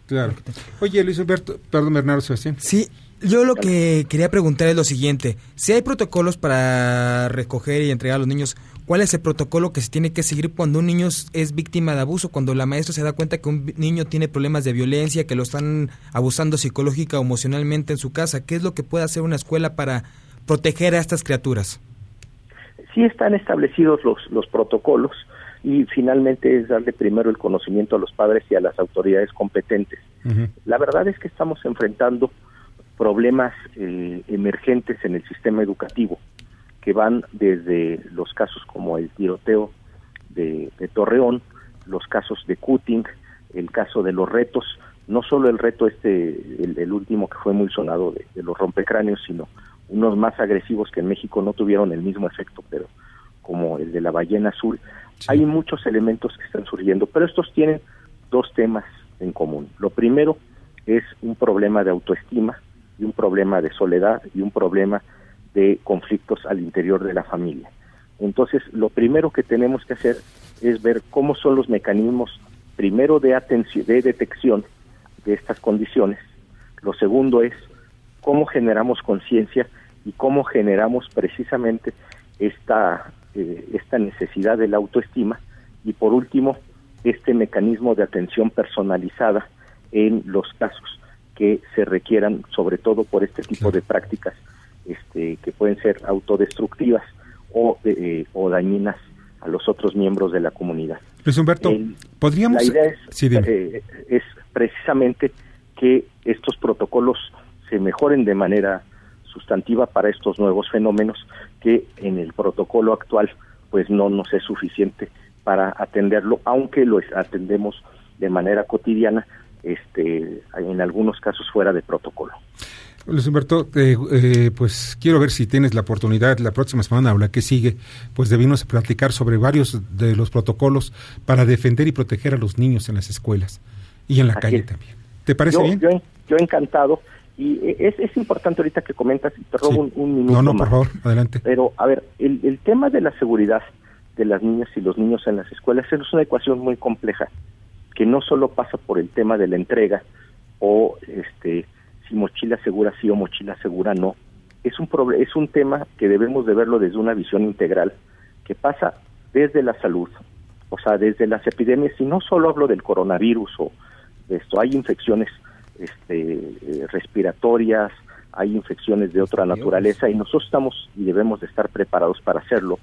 Claro. Oye, Luis Alberto, perdón, Bernardo Sebastián. Sí, yo lo que quería preguntar es lo siguiente. Si hay protocolos para recoger y entregar a los niños, ¿cuál es el protocolo que se tiene que seguir cuando un niño es víctima de abuso? Cuando la maestra se da cuenta que un niño tiene problemas de violencia, que lo están abusando psicológica o emocionalmente en su casa. ¿Qué es lo que puede hacer una escuela para proteger a estas criaturas? Sí están establecidos los, los protocolos y finalmente es darle primero el conocimiento a los padres y a las autoridades competentes. La verdad es que estamos enfrentando problemas eh, emergentes en el sistema educativo que van desde los casos como el tiroteo de, Torreón, los casos de Cutting, el caso de los retos, no solo el reto este, el, último que fue muy sonado de, de los rompecráneos, sino unos más agresivos que en México no tuvieron el mismo efecto, pero como el de la ballena azul. Hay muchos elementos que están surgiendo, pero estos tienen dos temas en común. Lo primero es un problema de autoestima y un problema de soledad y un problema de conflictos al interior de la familia. Entonces, lo primero que tenemos que hacer es ver cómo son los mecanismos, primero de, atención, de detección de estas condiciones, lo segundo es cómo generamos conciencia y cómo generamos precisamente esta, eh, esta necesidad de la autoestima. Y por último, este mecanismo de atención personalizada en los casos que se requieran, sobre todo por este tipo de prácticas este, que pueden ser autodestructivas o, eh, o dañinas a los otros miembros de la comunidad. Luis Humberto, podríamos... La idea eh, es, precisamente que estos protocolos se mejoren de manera sustantiva para estos nuevos fenómenos que en el protocolo actual pues no nos es suficiente para atenderlo, aunque lo atendemos de manera cotidiana, este, en algunos casos fuera de protocolo. Luis Humberto, eh, eh, pues quiero ver si tienes la oportunidad la próxima semana o la que sigue, pues debimos platicar sobre varios de los protocolos para defender y proteger a los niños en las escuelas y en la calle también. ¿Te parece bien? Yo, yo, encantado. Y es, es importante ahorita que comentas, y te robo un, minuto. No, no, por favor, adelante. Pero, a ver, el, el tema de la seguridad de las niñas y los niños en las escuelas es una ecuación muy compleja, que no solo pasa por el tema de la entrega o este si mochila segura sí o mochila segura no. Es un, es un tema que debemos de verlo desde una visión integral, que pasa desde la salud, o sea, desde las epidemias, y no solo hablo del coronavirus o de esto, hay infecciones este, eh, respiratorias, hay infecciones de otra naturaleza y nosotros estamos y debemos de estar preparados para hacerlo.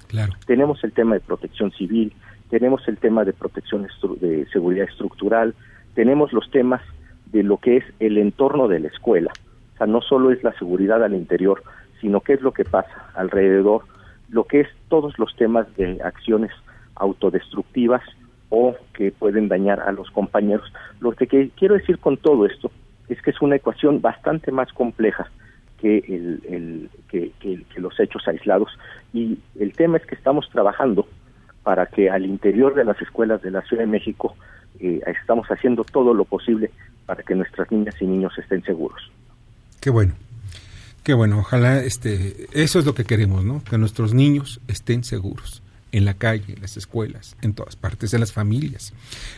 Tenemos el tema de protección civil, tenemos el tema de protección de seguridad estructural, tenemos los temas de lo que es el entorno de la escuela. O sea, no solo es la seguridad al interior, sino qué es lo que pasa alrededor, lo que es todos los temas de acciones autodestructivas o que pueden dañar a los compañeros. Lo que quiero decir con todo esto es que es una ecuación bastante más compleja que, el, que, los hechos aislados y el tema es que estamos trabajando para que al interior de las escuelas de la Ciudad de México eh, estamos haciendo todo lo posible para que nuestras niñas y niños estén seguros. Qué bueno. Qué bueno, ojalá este eso es lo que queremos, ¿no? Que nuestros niños estén seguros en la calle, en las escuelas, en todas partes, en las familias.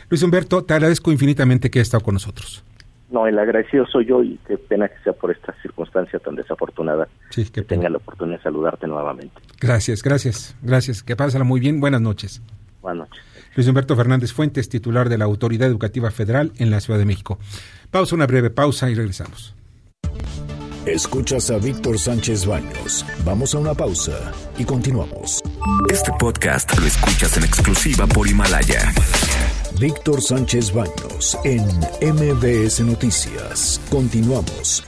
Luis Humberto, te agradezco infinitamente que hayas estado con nosotros. No, el agradecido soy yo y qué pena que sea por esta circunstancia tan desafortunada sí, que tenga la oportunidad de saludarte nuevamente. Gracias, gracias, gracias. Que pásala muy bien. Buenas noches. Buenas noches. Luis Humberto Fernández Fuentes, titular de la Autoridad Educativa Federal en la Ciudad de México. Pausa, una breve pausa y regresamos. Escuchas a Víctor Sánchez Baños. Vamos a una pausa y continuamos. Este podcast lo escuchas en exclusiva por Himalaya. Víctor Sánchez Baños en MBS Noticias. Continuamos.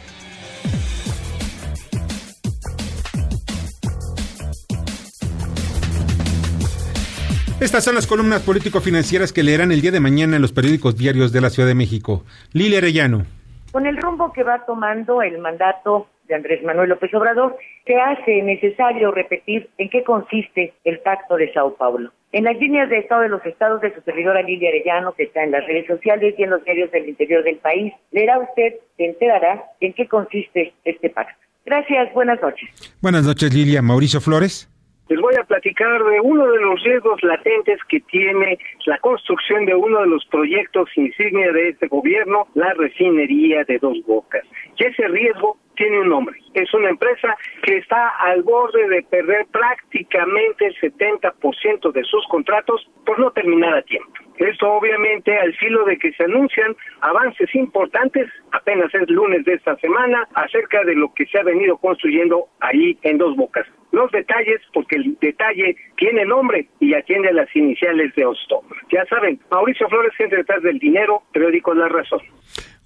Estas son las columnas político-financieras que leerán el día de mañana en los periódicos diarios de la Ciudad de México. Lilia Arellano. Con el rumbo que va tomando el mandato de Andrés Manuel López Obrador, se hace necesario repetir en qué consiste el Pacto de Sao Paulo. En las líneas de Estado de los Estados de su servidora Lilia Arellano, que está en las redes sociales y en los medios del interior del país, leerá usted, se enterará en qué consiste este pacto. Gracias, buenas noches. Buenas noches, Lilia. Mauricio Flores les voy a platicar de uno de los riesgos latentes que tiene la construcción de uno de los proyectos insignia de este gobierno, la refinería de Dos Bocas. Y ese riesgo tiene un nombre. Es una empresa que está al borde de perder prácticamente el 70% de sus contratos por no terminar a tiempo. Esto obviamente al filo de que se anuncian avances importantes, apenas es lunes de esta semana, acerca de lo que se ha venido construyendo ahí en Dos Bocas. Los detalles, porque el detalle tiene nombre y atiende a las iniciales de Osto. Ya saben, Mauricio Flores, gente detrás del dinero, periódico La Razón.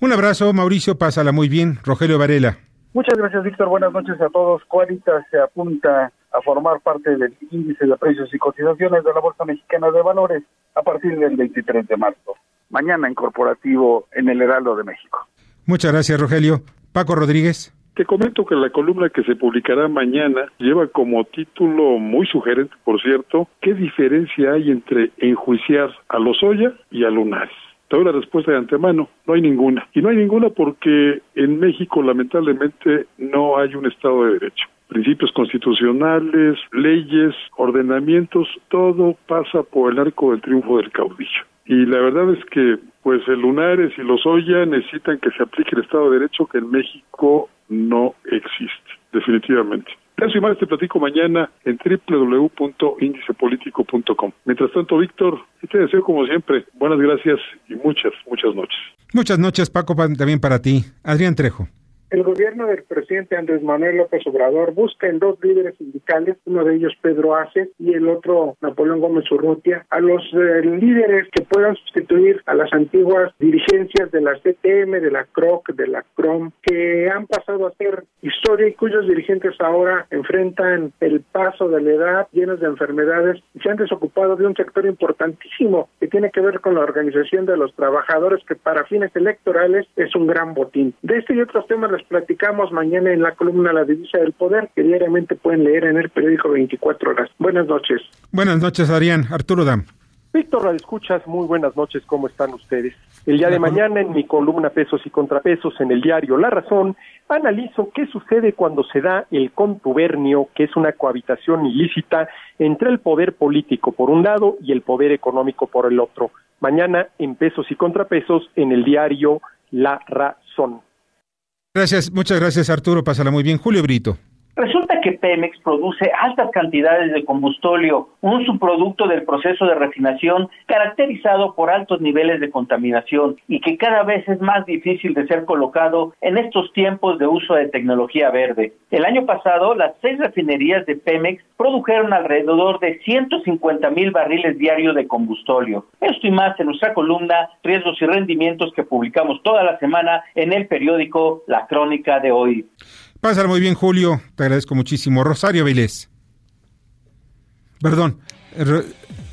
Un abrazo, Mauricio, pásala muy bien. Rogelio Varela. Muchas gracias, Víctor. Buenas noches a todos. Cualita se apunta a formar parte del índice de precios y cotizaciones de la Bolsa Mexicana de Valores a partir del 23 de marzo. Mañana en corporativo en el Heraldo de México. Muchas gracias, Rogelio. Paco Rodríguez. Te comento que la columna que se publicará mañana lleva como título muy sugerente, por cierto, ¿qué diferencia hay entre enjuiciar a Lozoya y a Lunares? Te doy la respuesta de antemano, no hay ninguna. Y no hay ninguna porque en México lamentablemente no hay un Estado de Derecho. principios constitucionales, leyes, ordenamientos, todo pasa por el arco del triunfo del caudillo. Y la verdad es que pues el Lunares y los Oya necesitan que se aplique el Estado de Derecho que en México no existe, definitivamente. Eso y más te platico mañana en www.indicepolitico.com. Mientras tanto, Víctor, te deseo como siempre buenas gracias y muchas, muchas noches. Muchas noches, Paco, también para ti. Adrián Trejo. El gobierno del presidente Andrés Manuel López Obrador busca en dos líderes sindicales, uno de ellos Pedro Ace y el otro Napoleón Gómez Urrutia, a los eh, líderes que puedan sustituir a las antiguas dirigencias de la CTM, de la CROC, de la CROM, que han pasado a ser historia y cuyos dirigentes ahora enfrentan el paso de la edad llenos de enfermedades y se han desocupado de un sector importantísimo que tiene que ver con la organización de los trabajadores que para fines electorales es un gran botín. De este y otros temas les platicamos mañana en la columna La Divisa del Poder, que diariamente pueden leer en el periódico 24 horas. Buenas noches. Buenas noches, Arián. Arturo Dam. Víctor Escuchas, muy buenas noches, ¿cómo están ustedes? El día de mañana en mi columna Pesos y Contrapesos en el diario La Razón, analizo qué sucede cuando se da el contubernio, que es una cohabitación ilícita entre el poder político por un lado y el poder económico por el otro. Mañana en Pesos y Contrapesos en el diario La Razón. Gracias, muchas gracias Arturo, pásala muy bien. Julio Brito. Resulta que Pemex produce altas cantidades de combustóleo, un subproducto del proceso de refinación caracterizado por altos niveles de contaminación y que cada vez es más difícil de ser colocado en estos tiempos de uso de tecnología verde. El año pasado, las seis refinerías de Pemex produjeron alrededor de 150 mil barriles diarios de combustóleo. Esto y más en nuestra columna Riesgos y Rendimientos que publicamos toda la semana en el periódico La Crónica de hoy. Pásala muy bien, Julio. Te agradezco muchísimo. Rosario Vilés. Perdón.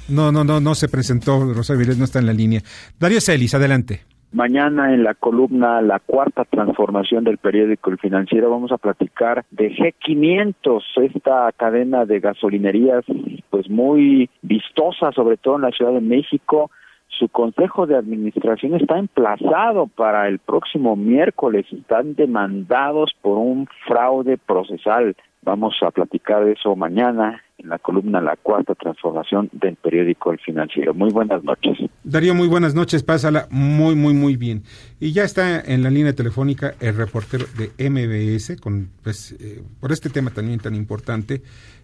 No, no, no, no se presentó. Rosario Vilés no está en la línea. Darío Celis, adelante. Mañana en la columna La Cuarta Transformación del periódico El Financiero vamos a platicar de G500, esta cadena de gasolinerías pues muy vistosa, sobre todo en la Ciudad de México, su consejo de administración está emplazado para el próximo miércoles. Están demandados por un fraude procesal. Vamos a platicar de eso mañana en la columna La Cuarta Transformación del periódico El Financiero. Muy buenas noches. Darío, muy buenas noches. Pásala muy, muy, muy bien. Y ya está en la línea telefónica el reportero de MBS con, pues, eh, por este tema también tan importante.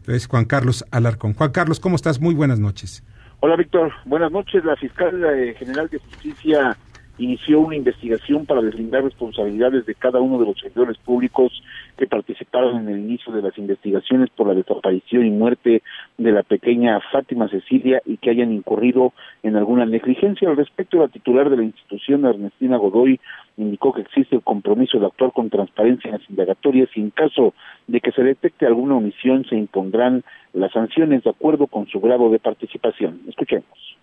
Es Juan Carlos Alarcón. Juan Carlos, ¿cómo estás? Muy buenas noches. Hola Víctor, buenas noches. La fiscal eh, general de justicia inició una investigación para deslindar responsabilidades de cada uno de los servidores públicos que participaron en el inicio de las investigaciones por la desaparición y muerte de la pequeña Fátima Cecilia y que hayan incurrido en alguna negligencia. Al respecto, la titular de la institución, Ernestina Godoy, indicó que existe el compromiso de actuar con transparencia en las indagatorias y en caso de que se detecte alguna omisión se impondrán las sanciones de acuerdo con su grado de participación. Escuchemos.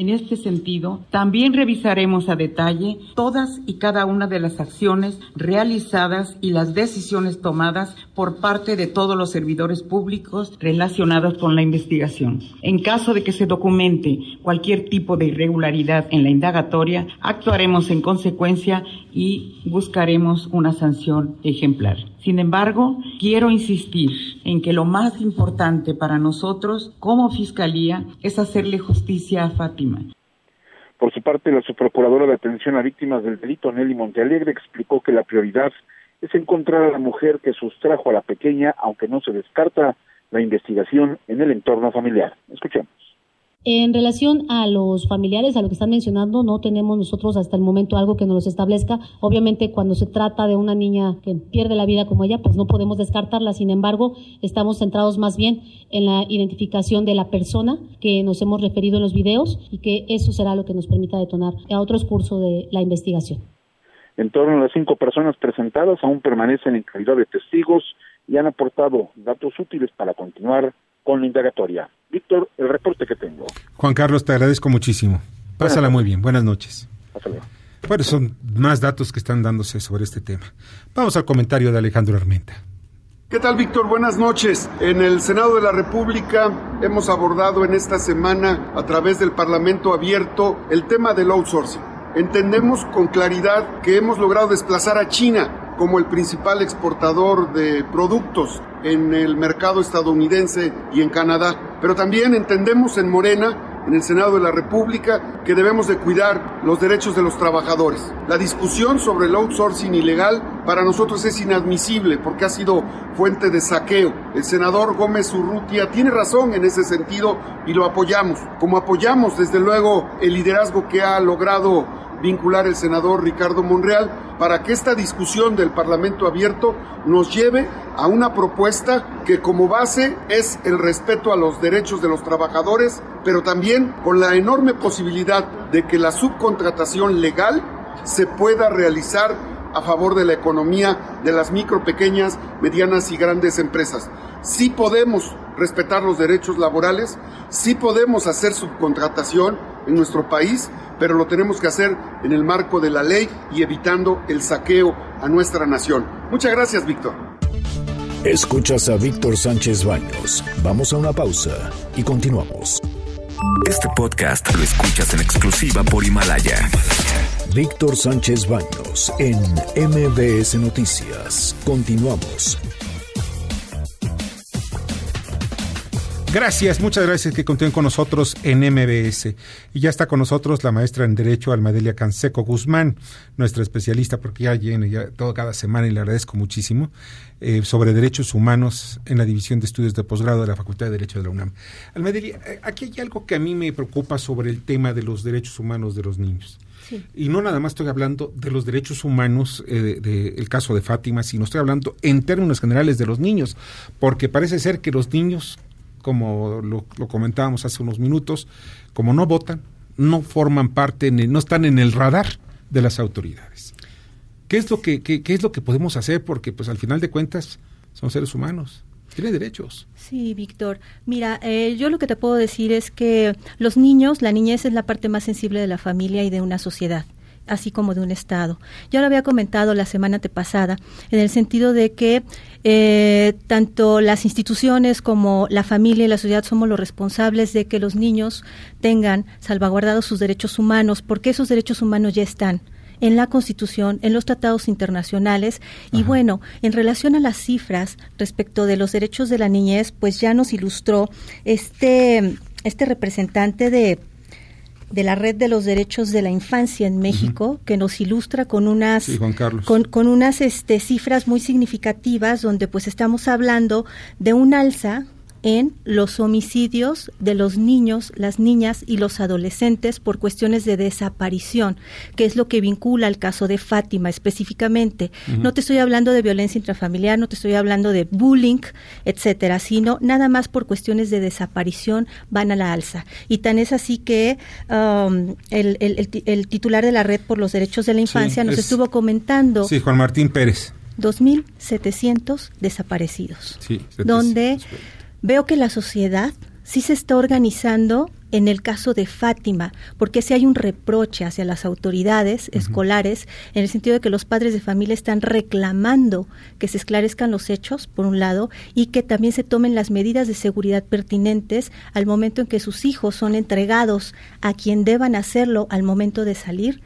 En este sentido, también revisaremos a detalle todas y cada una de las acciones realizadas y las decisiones tomadas por parte de todos los servidores públicos relacionados con la investigación. En caso de que se documente cualquier tipo de irregularidad en la indagatoria, actuaremos en consecuencia y buscaremos una sanción ejemplar. Sin embargo, quiero insistir en que lo más importante para nosotros como Fiscalía es hacerle justicia a Fátima. Por su parte, la subprocuradora de atención a víctimas del delito, Nelly Montealegre, explicó que la prioridad es encontrar a la mujer que sustrajo a la pequeña, aunque no se descarta la investigación en el entorno familiar. Escuchemos. En relación a los familiares, a lo que están mencionando, no tenemos nosotros hasta el momento algo que nos los establezca. Obviamente, cuando se trata de una niña que pierde la vida como ella, pues no podemos descartarla. Sin embargo, estamos centrados más bien en la identificación de la persona que nos hemos referido en los videos y que eso será lo que nos permita detonar a otros cursos de la investigación. En torno a las cinco personas presentadas aún permanecen en calidad de testigos y han aportado datos útiles para continuar con la indagatoria. Víctor, el reporte que tengo. Juan Carlos, te agradezco muchísimo. Pásala muy bien. Buenas noches. Bueno, son más datos que están dándose sobre este tema. Vamos al comentario de Alejandro Armenta. ¿Qué tal, Víctor? Buenas noches. En el Senado de la República hemos abordado en esta semana, a través del Parlamento abierto, el tema del outsourcing. Entendemos con claridad que hemos logrado desplazar a China como el principal exportador de productos en el mercado estadounidense y en Canadá. Pero también entendemos en Morena en el Senado de la República que debemos de cuidar los derechos de los trabajadores. La discusión sobre el outsourcing ilegal para nosotros es inadmisible porque ha sido fuente de saqueo. El senador Gómez Urrutia tiene razón en ese sentido y lo apoyamos, como apoyamos desde luego el liderazgo que ha logrado vincular el senador Ricardo Monreal para que esta discusión del Parlamento abierto nos lleve a una propuesta que como base es el respeto a los derechos de los trabajadores, pero también con la enorme posibilidad de que la subcontratación legal se pueda realizar a favor de la economía de las micro, pequeñas, medianas y grandes empresas. Sí podemos respetar los derechos laborales, sí podemos hacer subcontratación en nuestro país, pero lo tenemos que hacer en el marco de la ley y evitando el saqueo a nuestra nación. Muchas gracias, Víctor. Escuchas a Víctor Sánchez Baños. Vamos a una pausa y continuamos. Este podcast lo escuchas en exclusiva por Himalaya. Víctor Sánchez Baños en MBS Noticias. Continuamos. Gracias, muchas gracias que continúen con nosotros en MBS. Y ya está con nosotros la maestra en Derecho Almadelia Canseco Guzmán, nuestra especialista, porque ya viene ya todo cada semana y le agradezco muchísimo, eh, sobre derechos humanos en la División de Estudios de Posgrado de la Facultad de Derecho de la UNAM. Almadelia, eh, aquí hay algo que a mí me preocupa sobre el tema de los derechos humanos de los niños. Y no nada más estoy hablando de los derechos humanos del eh, de, caso de Fátima, sino estoy hablando en términos generales de los niños, porque parece ser que los niños como lo, comentábamos hace unos minutos, como no votan, no forman parte, no están en el radar de las autoridades. ¿Qué es lo que, qué, es lo que podemos hacer? Porque pues al final de cuentas son seres humanos, tienen derechos. Sí, Víctor. Mira, eh, yo lo que te puedo decir es que los niños, la niñez es la parte más sensible de la familia y de una sociedad así como de un Estado. Ya lo había comentado la semana pasada, en el sentido de que eh, tanto las instituciones como la familia y la sociedad somos los responsables de que los niños tengan salvaguardados sus derechos humanos, porque esos derechos humanos ya están en la Constitución, en los tratados internacionales. Y bueno, en relación a las cifras respecto de los derechos de la niñez, pues ya nos ilustró este, este representante de de la Red de los Derechos de la Infancia en México, que nos ilustra con unas, Con, con, unas este, cifras muy significativas, donde pues estamos hablando de un alza en los homicidios de los niños, las niñas y los adolescentes por cuestiones de desaparición, que es lo que vincula al caso de Fátima específicamente. No te estoy hablando de violencia intrafamiliar, no te estoy hablando de bullying, etcétera, sino nada más por cuestiones de desaparición van a la alza. Y tan es así que um, el, titular de la Red por los Derechos de la Infancia nos estuvo comentando. Sí, Juan Martín Pérez. 2.700 desaparecidos. Sí, donde veo que la sociedad sí se está organizando en el caso de Fátima, porque si hay un reproche hacia las autoridades escolares, en el sentido de que los padres de familia están reclamando que se esclarezcan los hechos, por un lado, y que también se tomen las medidas de seguridad pertinentes al momento en que sus hijos son entregados a quien deban hacerlo al momento de salir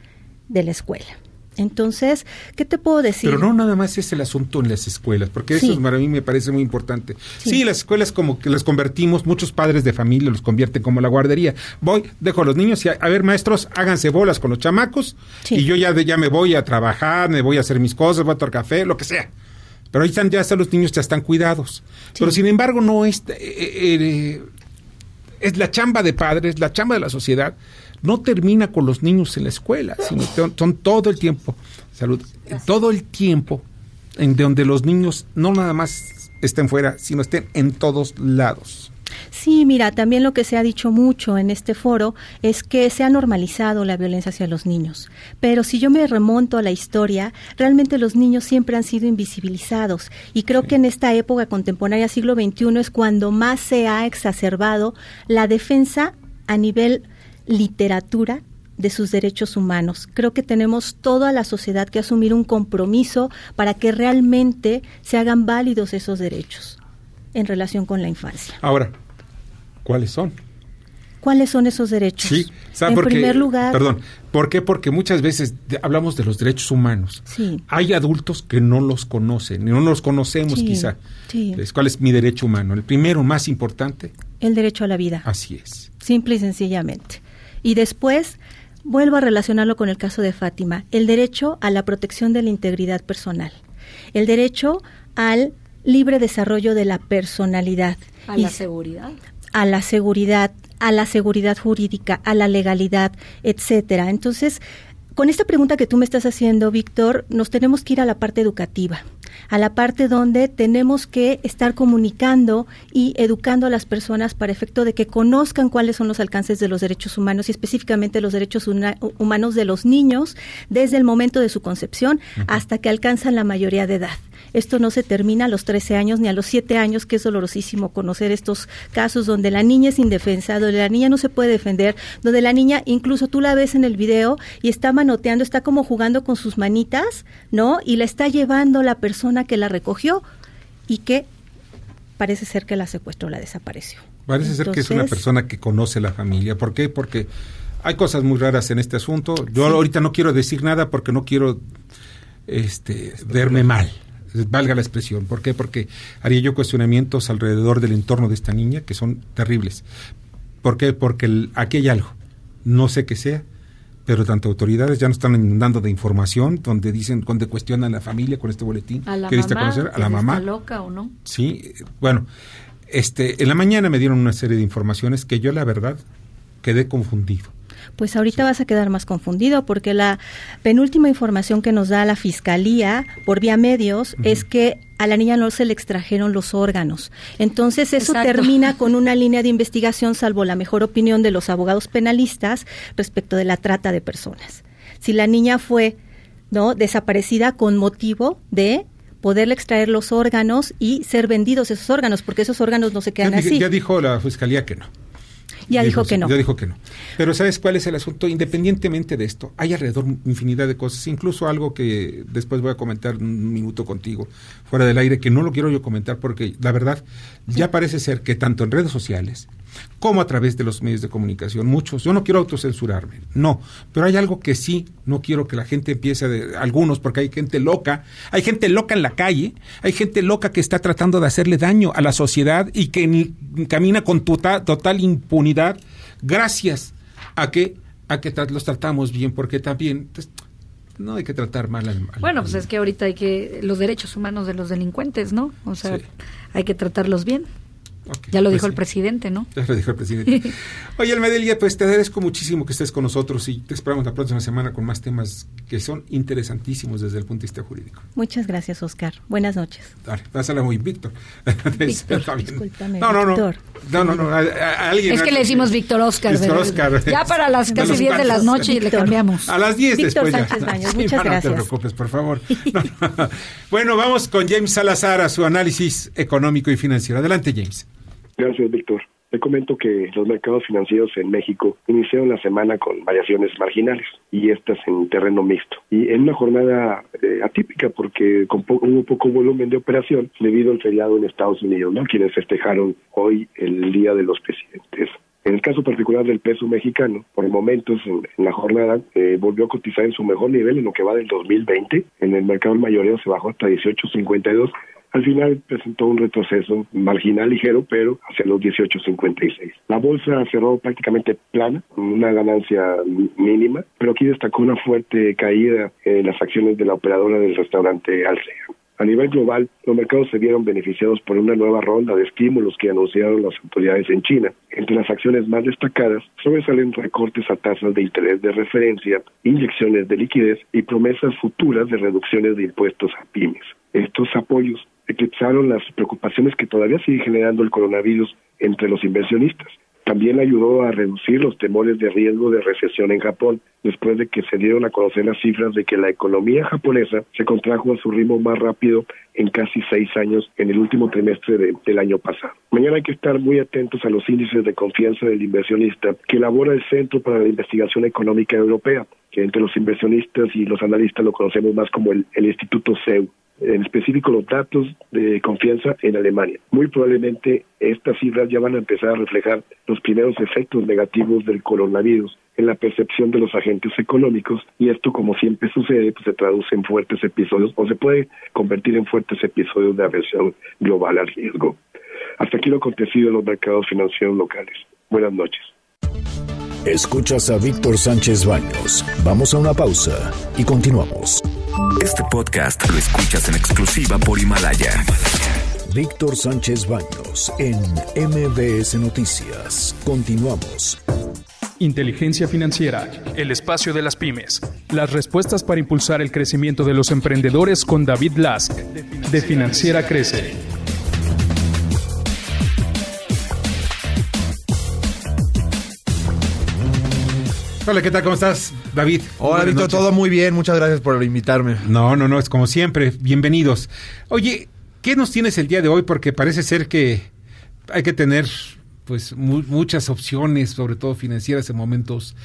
de la escuela. Entonces, ¿qué te puedo decir? Pero no nada más es el asunto en las escuelas, porque eso para mí me parece muy importante. Sí. las escuelas como que las convertimos, muchos padres de familia los convierten como la guardería. Voy, dejo a los niños y a, ver, maestros, háganse bolas con los chamacos y yo ya, ya me voy a trabajar, me voy a hacer mis cosas, voy a tomar café, lo que sea. Pero ahí están, ya están los niños, ya están cuidados. Pero sin embargo, no es, eh, eh, eh, es la chamba de padres, la chamba de la sociedad no termina con los niños en la escuela, sino son todo el tiempo, salud, todo el tiempo en donde los niños no nada más estén fuera, sino estén en todos lados. Sí, mira, también lo que se ha dicho mucho en este foro es que se ha normalizado la violencia hacia los niños. Pero si yo me remonto a la historia, realmente los niños siempre han sido invisibilizados. Y creo que en esta época contemporánea, siglo XXI, es cuando más se ha exacerbado la defensa a nivel literatura de sus derechos humanos. Creo que tenemos toda la sociedad que asumir un compromiso para que realmente se hagan válidos esos derechos en relación con la infancia. Ahora, ¿cuáles son? ¿Cuáles son esos derechos? Sí, en primer lugar. Perdón, ¿por qué? Porque muchas veces hablamos de los derechos humanos. Sí. Hay adultos que no los conocen, no los conocemos quizá. Sí. ¿Cuál es mi derecho humano? El primero, más importante. El derecho a la vida. Así es. Simple y sencillamente. Y después, vuelvo a relacionarlo con el caso de Fátima, el derecho a la protección de la integridad personal. El derecho al libre desarrollo de la personalidad. A la seguridad. A la seguridad, a la seguridad jurídica, a la legalidad, etcétera. Entonces, con esta pregunta que tú me estás haciendo, Víctor, nos tenemos que ir a la parte educativa, a la parte donde tenemos que estar comunicando y educando a las personas para efecto de que conozcan cuáles son los alcances de los derechos humanos y específicamente los derechos humanos de los niños desde el momento de su concepción hasta que alcanzan la mayoría de edad. Esto no se termina a los 13 años ni a los 7 años, que es dolorosísimo conocer estos casos donde la niña es indefensa, donde la niña no se puede defender, donde la niña incluso tú la ves en el video y está manoteando, está como jugando con sus manitas, ¿no? Y la está llevando la persona que la recogió y que parece ser que la secuestró, la desapareció. Parece ser que es una persona que conoce la familia. ¿Por qué? Porque hay cosas muy raras en este asunto. Yo ahorita no quiero decir nada porque no quiero este, verme mal valga la expresión. ¿Por qué? Porque haría yo cuestionamientos alrededor del entorno de esta niña que son terribles. ¿Por qué? Porque aquí hay algo, no sé qué sea, pero tanto autoridades ya nos están inundando de información donde dicen, donde cuestionan a la familia con este boletín. A la mamá, conocer? A la mamá. loca o no? Sí, bueno, este, en la mañana me dieron una serie de informaciones que yo la verdad quedé confundido pues ahorita vas a quedar más confundido porque la penúltima información que nos da la Fiscalía por vía medios es que a la niña no se le extrajeron los órganos. Entonces eso termina con una línea de investigación salvo la mejor opinión de los abogados penalistas respecto de la trata de personas. Si la niña fue no desaparecida con motivo de poderle extraer los órganos y ser vendidos esos órganos, porque esos órganos no se quedan así. Ya dijo la fiscalía que no. Ya dijo, que no. Ya dijo que no. Pero ¿sabes cuál es el asunto? Independientemente de esto, hay alrededor infinidad de cosas, incluso algo que después voy a comentar un minuto contigo, fuera del aire, que no lo quiero yo comentar porque la verdad ya parece ser que tanto en redes sociales como a través de los medios de comunicación, muchos, yo no quiero autocensurarme, no, pero hay algo que sí, no quiero que la gente empiece, de, algunos, porque hay gente loca, hay gente loca en la calle, hay gente loca que está tratando de hacerle daño a la sociedad y que camina con total, total impunidad gracias a que, a que los tratamos bien, porque también... Pues, no hay que tratar mal al, Bueno, pues es que ahorita hay que los derechos humanos de los delincuentes, ¿no? O sea, hay que tratarlos bien ya lo pues dijo el presidente, ¿no? Ya lo dijo el presidente. Oye, Almedelia, pues te agradezco muchísimo que estés con nosotros y te esperamos la próxima semana con más temas que son interesantísimos desde el punto de vista jurídico. Muchas gracias, Oscar. Buenas noches. Dale, pásala muy Víctor. Víctor, discúlpame. No, no, no. Víctor. No, no, no. alguien, es que le decimos Víctor Oscar. Víctor Oscar. Ya para las casi 10 de la noche y le cambiamos. A las 10 Víctor después Sánchez Baños, muchas gracias. No te preocupes, por favor. bueno, vamos con James Salazar a su análisis económico y financiero. Adelante, James. Gracias, Víctor. Le comento que los mercados financieros en México iniciaron la semana con variaciones marginales y estas en terreno mixto. Y en una jornada eh, atípica porque con hubo poco volumen de operación debido al feriado en Estados Unidos, ¿no? quienes festejaron hoy el Día de los Presidentes. En el caso particular del peso mexicano, por momentos en, la jornada eh, volvió a cotizar en su mejor nivel en lo que va del 2020. En el mercado mayoreo se bajó hasta 18.52 al final presentó un retroceso marginal ligero, pero hacia los 18.56. La bolsa cerró prácticamente plana, una ganancia mínima, pero aquí destacó una fuerte caída en las acciones de la operadora del restaurante Alsea. A nivel global, los mercados se vieron beneficiados por una nueva ronda de estímulos que anunciaron las autoridades en China. Entre las acciones más destacadas sobresalen recortes a tasas de interés de referencia, inyecciones de liquidez y promesas futuras de reducciones de impuestos a pymes. Estos apoyos eclipsaron las preocupaciones que todavía sigue generando el coronavirus entre los inversionistas. También ayudó a reducir los temores de riesgo de recesión en Japón, después de que se dieron a conocer las cifras de que la economía japonesa se contrajo a su ritmo más rápido en casi seis años en el último trimestre del año pasado. Mañana hay que estar muy atentos a los índices de confianza del inversionista que elabora el Centro para la Investigación Económica Europea, que entre los inversionistas y los analistas lo conocemos más como el, el Instituto CEU. En específico los datos de confianza en Alemania. Muy probablemente estas cifras ya van a empezar a reflejar los primeros efectos negativos del coronavirus en la percepción de los agentes económicos y esto como siempre sucede pues se traduce en fuertes episodios o se puede convertir en fuertes episodios de aversión global al riesgo. Hasta aquí lo acontecido en los mercados financieros locales. Buenas noches. Escuchas a Víctor Sánchez Baños. Vamos a una pausa y continuamos. Este podcast lo escuchas en exclusiva por Himalaya. Víctor Sánchez Baños en MBS Noticias. Continuamos. Inteligencia Financiera, el espacio de las pymes. Las respuestas para impulsar el crecimiento de los emprendedores con David Lask, de Financiera Crece. Hola, ¿qué tal? ¿Cómo estás, David? Hola, Víctor, todo muy bien. Muchas gracias por invitarme. No, no, no, es como siempre. Bienvenidos. Oye, ¿qué nos tienes el día de hoy? Porque parece ser que hay que tener pues muchas opciones, sobre todo financieras, en momentos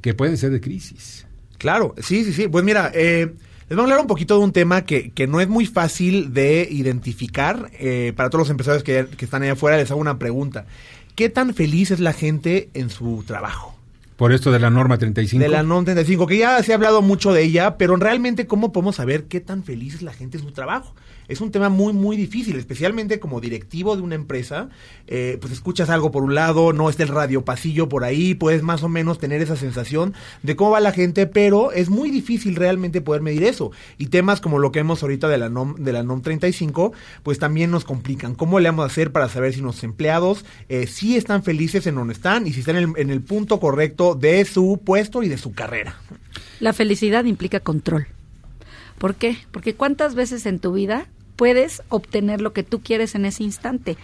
que pueden ser de crisis. Claro, sí, sí, sí. Pues mira, eh, les voy a hablar un poquito de un tema que, que no es muy fácil de identificar. Eh, para todos los empresarios que, que están allá afuera, les hago una pregunta. ¿Qué tan feliz es la gente en su trabajo? Por esto de la norma 35. De la norma 35, que ya se ha hablado mucho de ella, pero realmente cómo podemos saber qué tan feliz es la gente en su trabajo es un tema muy, muy difícil, especialmente como directivo de una empresa, eh, pues escuchas algo por un lado, no está el radio pasillo por ahí, puedes más o menos tener esa sensación de cómo va la gente, pero es muy difícil realmente poder medir eso. Y temas como lo que vemos ahorita de la NOM, de la NOM 35, pues también nos complican. ¿Cómo le vamos a hacer para saber si nuestros empleados eh, sí están felices en donde están y si están en el, en el punto correcto de su puesto y de su carrera? La felicidad implica control. ¿Por qué? Porque cuántas veces en tu vida puedes obtener lo que tú quieres en ese instante.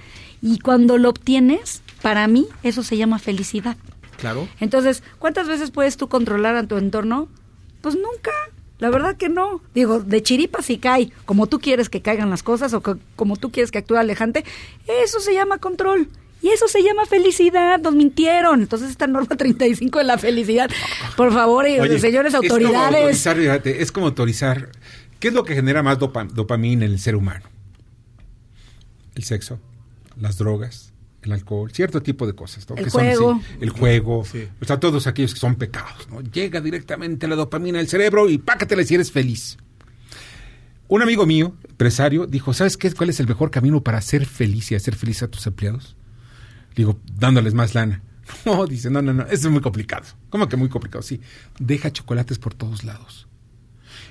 Y cuando lo obtienes, para mí, eso se llama felicidad. Claro. Entonces, ¿cuántas veces puedes tú controlar a tu entorno? Pues nunca. La verdad que no. Digo, de chiripa si cae, como tú quieres que caigan las cosas o como tú quieres que actúe Alejante, eso se llama control. Y eso se llama felicidad, nos mintieron. Entonces esta norma 35 de la felicidad, por favor, eh, señores autoridades. Es como autorizar, ¿qué es lo que genera más dopamina en el ser humano? El sexo, las drogas, el alcohol, cierto tipo de cosas. El, juego. el juego. O sea, todos aquellos que son pecados. ¿no? Llega directamente la dopamina al cerebro y pácatela si eres feliz. Un amigo mío, empresario, dijo, ¿sabes qué? ¿Cuál es el mejor camino para ser feliz y hacer feliz a tus empleados? Digo, dándoles más lana. No, dice, no, no, no, eso es muy complicado. ¿Cómo que muy complicado? Sí, deja chocolates por todos lados.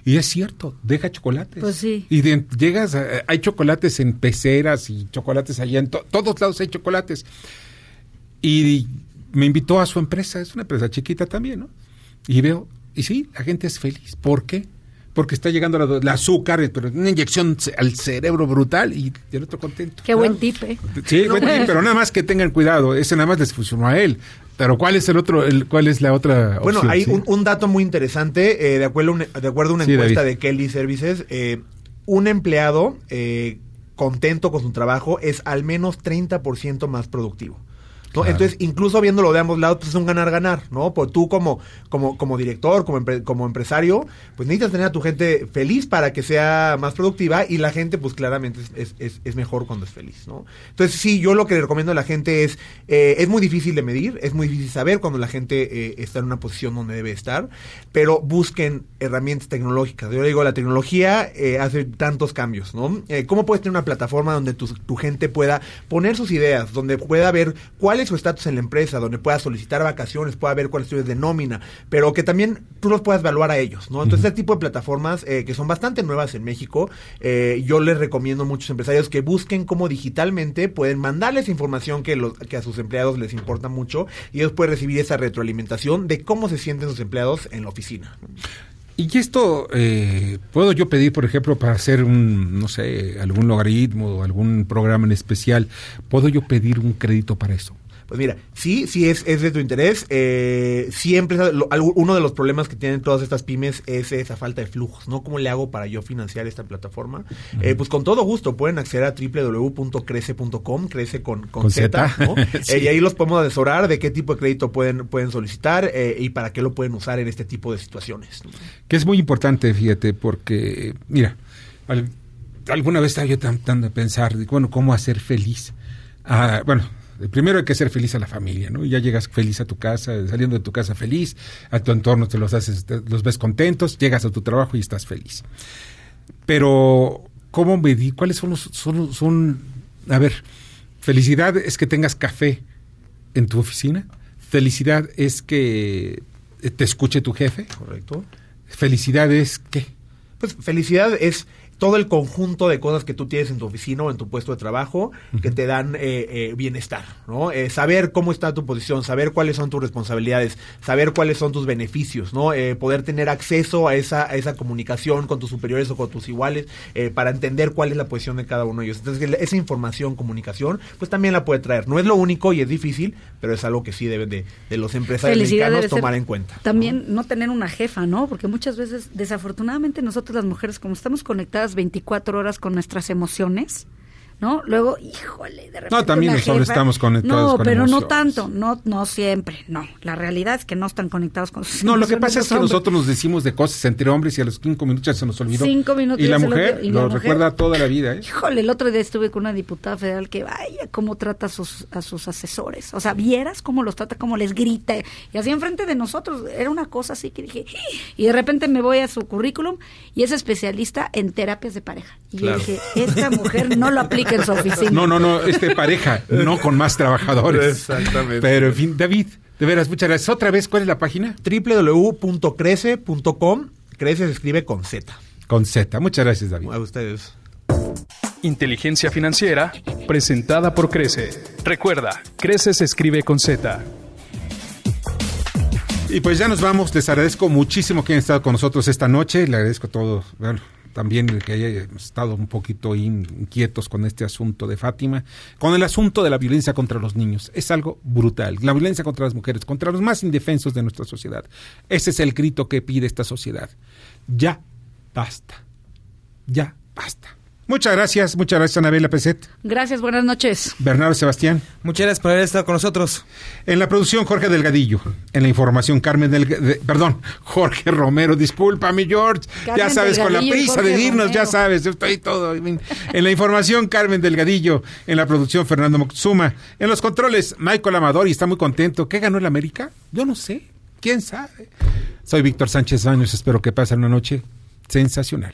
Y es cierto, deja chocolates. Pues sí. Y llegas, hay chocolates en peceras y chocolates allá, en todos lados hay chocolates. Y me invitó a su empresa, es una empresa chiquita también, ¿no? Y veo, y sí, la gente es feliz. ¿Por qué? Porque está llegando la, azúcar, pero una inyección al cerebro brutal y el otro contento. Qué buen tip, ¿eh? Sí, buen tip, pero nada más que tengan cuidado, ese nada más les funcionó a él. Pero ¿cuál es el otro, el, cuál es la otra Bueno, hay un, dato muy interesante, eh, de, acuerdo, de acuerdo a una encuesta de Kelly Services, eh, un empleado eh, contento con su trabajo es al menos 30% más productivo. Entonces, incluso viéndolo de ambos lados, pues es un ganar-ganar, ¿no? Pues tú como, como, como director, como, como empresario, pues necesitas tener a tu gente feliz para que sea más productiva y la gente, pues claramente es, es, es mejor cuando es feliz, ¿no? Entonces, sí, yo lo que le recomiendo a la gente es, eh, es muy difícil de medir, es muy difícil saber cuando la gente eh, está en una posición donde debe estar, pero busquen herramientas tecnológicas. Yo digo, la tecnología eh, hace tantos cambios, ¿no? ¿Cómo puedes tener una plataforma donde tu, tu gente pueda poner sus ideas, donde pueda ver cuál su estatus en la empresa, donde pueda solicitar vacaciones, pueda ver cuáles son de nómina, pero que también tú los puedas evaluar a ellos, ¿no? Entonces, este tipo de plataformas eh, que son bastante nuevas en México, eh, yo les recomiendo a muchos empresarios que busquen cómo digitalmente pueden mandarles información que, los, que a sus empleados les importa mucho y ellos pueden recibir esa retroalimentación de cómo se sienten sus empleados en la oficina. Y esto, eh, ¿puedo yo pedir, por ejemplo, para hacer un, no sé, algún logaritmo o algún programa en especial, ¿puedo yo pedir un crédito para eso? Pues mira, sí, sí es, es de tu interés. Eh, siempre uno de los problemas que tienen todas estas pymes es esa falta de flujos, ¿no? ¿Cómo le hago para yo financiar esta plataforma? Eh, pues con todo gusto pueden acceder a www.crece.com, crece con, con, Z, ¿no? Eh, y ahí los podemos asesorar de qué tipo de crédito pueden, pueden solicitar y para qué lo pueden usar en este tipo de situaciones. Que es muy importante, fíjate, porque, mira, alguna vez estaba yo tratando de pensar, bueno, ¿cómo hacer feliz? bueno, primero hay que ser feliz a la familia, ¿no? Ya llegas feliz a tu casa, saliendo de tu casa feliz, a tu entorno te los haces, los ves contentos, llegas a tu trabajo y estás feliz. Pero, ¿cómo medir? ¿Cuáles son los, son, son, a ver, felicidad es que tengas café en tu oficina, felicidad es que te escuche tu jefe. Correcto. Felicidad es qué? Pues felicidad es todo el conjunto de cosas que tú tienes en tu oficina o en tu puesto de trabajo que te dan eh, eh, bienestar, ¿no? Eh, saber cómo está tu posición, saber cuáles son tus responsabilidades, saber cuáles son tus beneficios, ¿no? poder tener acceso a esa, a esa comunicación con tus superiores o con tus iguales para entender cuál es la posición de cada uno de ellos. Entonces, esa información, comunicación, pues también la puede traer. No es lo único y es difícil, pero es algo que sí deben de, de los empresarios mexicanos tomar en cuenta. También ¿no? tener una jefa, ¿no? Porque muchas veces, desafortunadamente, nosotros las mujeres, como estamos conectadas 24 horas con nuestras emociones, ¿no? Luego, híjole, de repente. No, también nosotros estamos conectados. No, pero no tanto, no, no siempre, no. La realidad es que no están conectados con sus No, lo que pasa es que nosotros nos decimos de cosas entre hombres y a los cinco minutos se nos olvidó. Cinco minutos. Y la mujer lo, recuerda toda la vida, ¿eh? Híjole, el otro día estuve con una diputada federal que, vaya, cómo trata a sus, a sus asesores. O sea, vieras cómo los trata, cómo les grita. Y así enfrente de nosotros. Era una cosa así que dije, y de repente me voy a su currículum y es especialista en terapias de pareja. Y yo dije, esta mujer no lo aplica en su oficina. No, no, no, este pareja, no con más trabajadores. Exactamente. Pero en fin, David, de veras, muchas gracias. Otra vez, ¿cuál es la página? www.crece.com. Crece se escribe con Z. Con Z. Muchas gracias, David. A ustedes. Inteligencia financiera presentada por Crece. Recuerda, Crece se escribe con Z. Y pues ya nos vamos. Les agradezco muchísimo que hayan estado con nosotros esta noche. Le agradezco a todos. Bueno, también que hayamos estado un poquito inquietos con este asunto de Fátima, con el asunto de la violencia contra los niños. Es algo brutal. La violencia contra las mujeres, contra los más indefensos de nuestra sociedad. Ese es el grito que pide esta sociedad. Ya basta. Ya basta. Muchas gracias, muchas gracias Anabela Peset. Gracias, buenas noches. Bernardo Sebastián. Muchas gracias por haber estado con nosotros. En la producción Jorge Delgadillo, en la información Carmen del perdón, Jorge Romero, discúlpame George, ya sabes con la prisa de irnos, ya sabes, estoy todo en la información Carmen Delgadillo, en la producción Fernando Moxuma, en los controles Michael Amador y está muy contento. ¿Qué ganó el América? Yo no sé, quién sabe. Soy Víctor Sánchez Baños, espero que pasen una noche sensacional.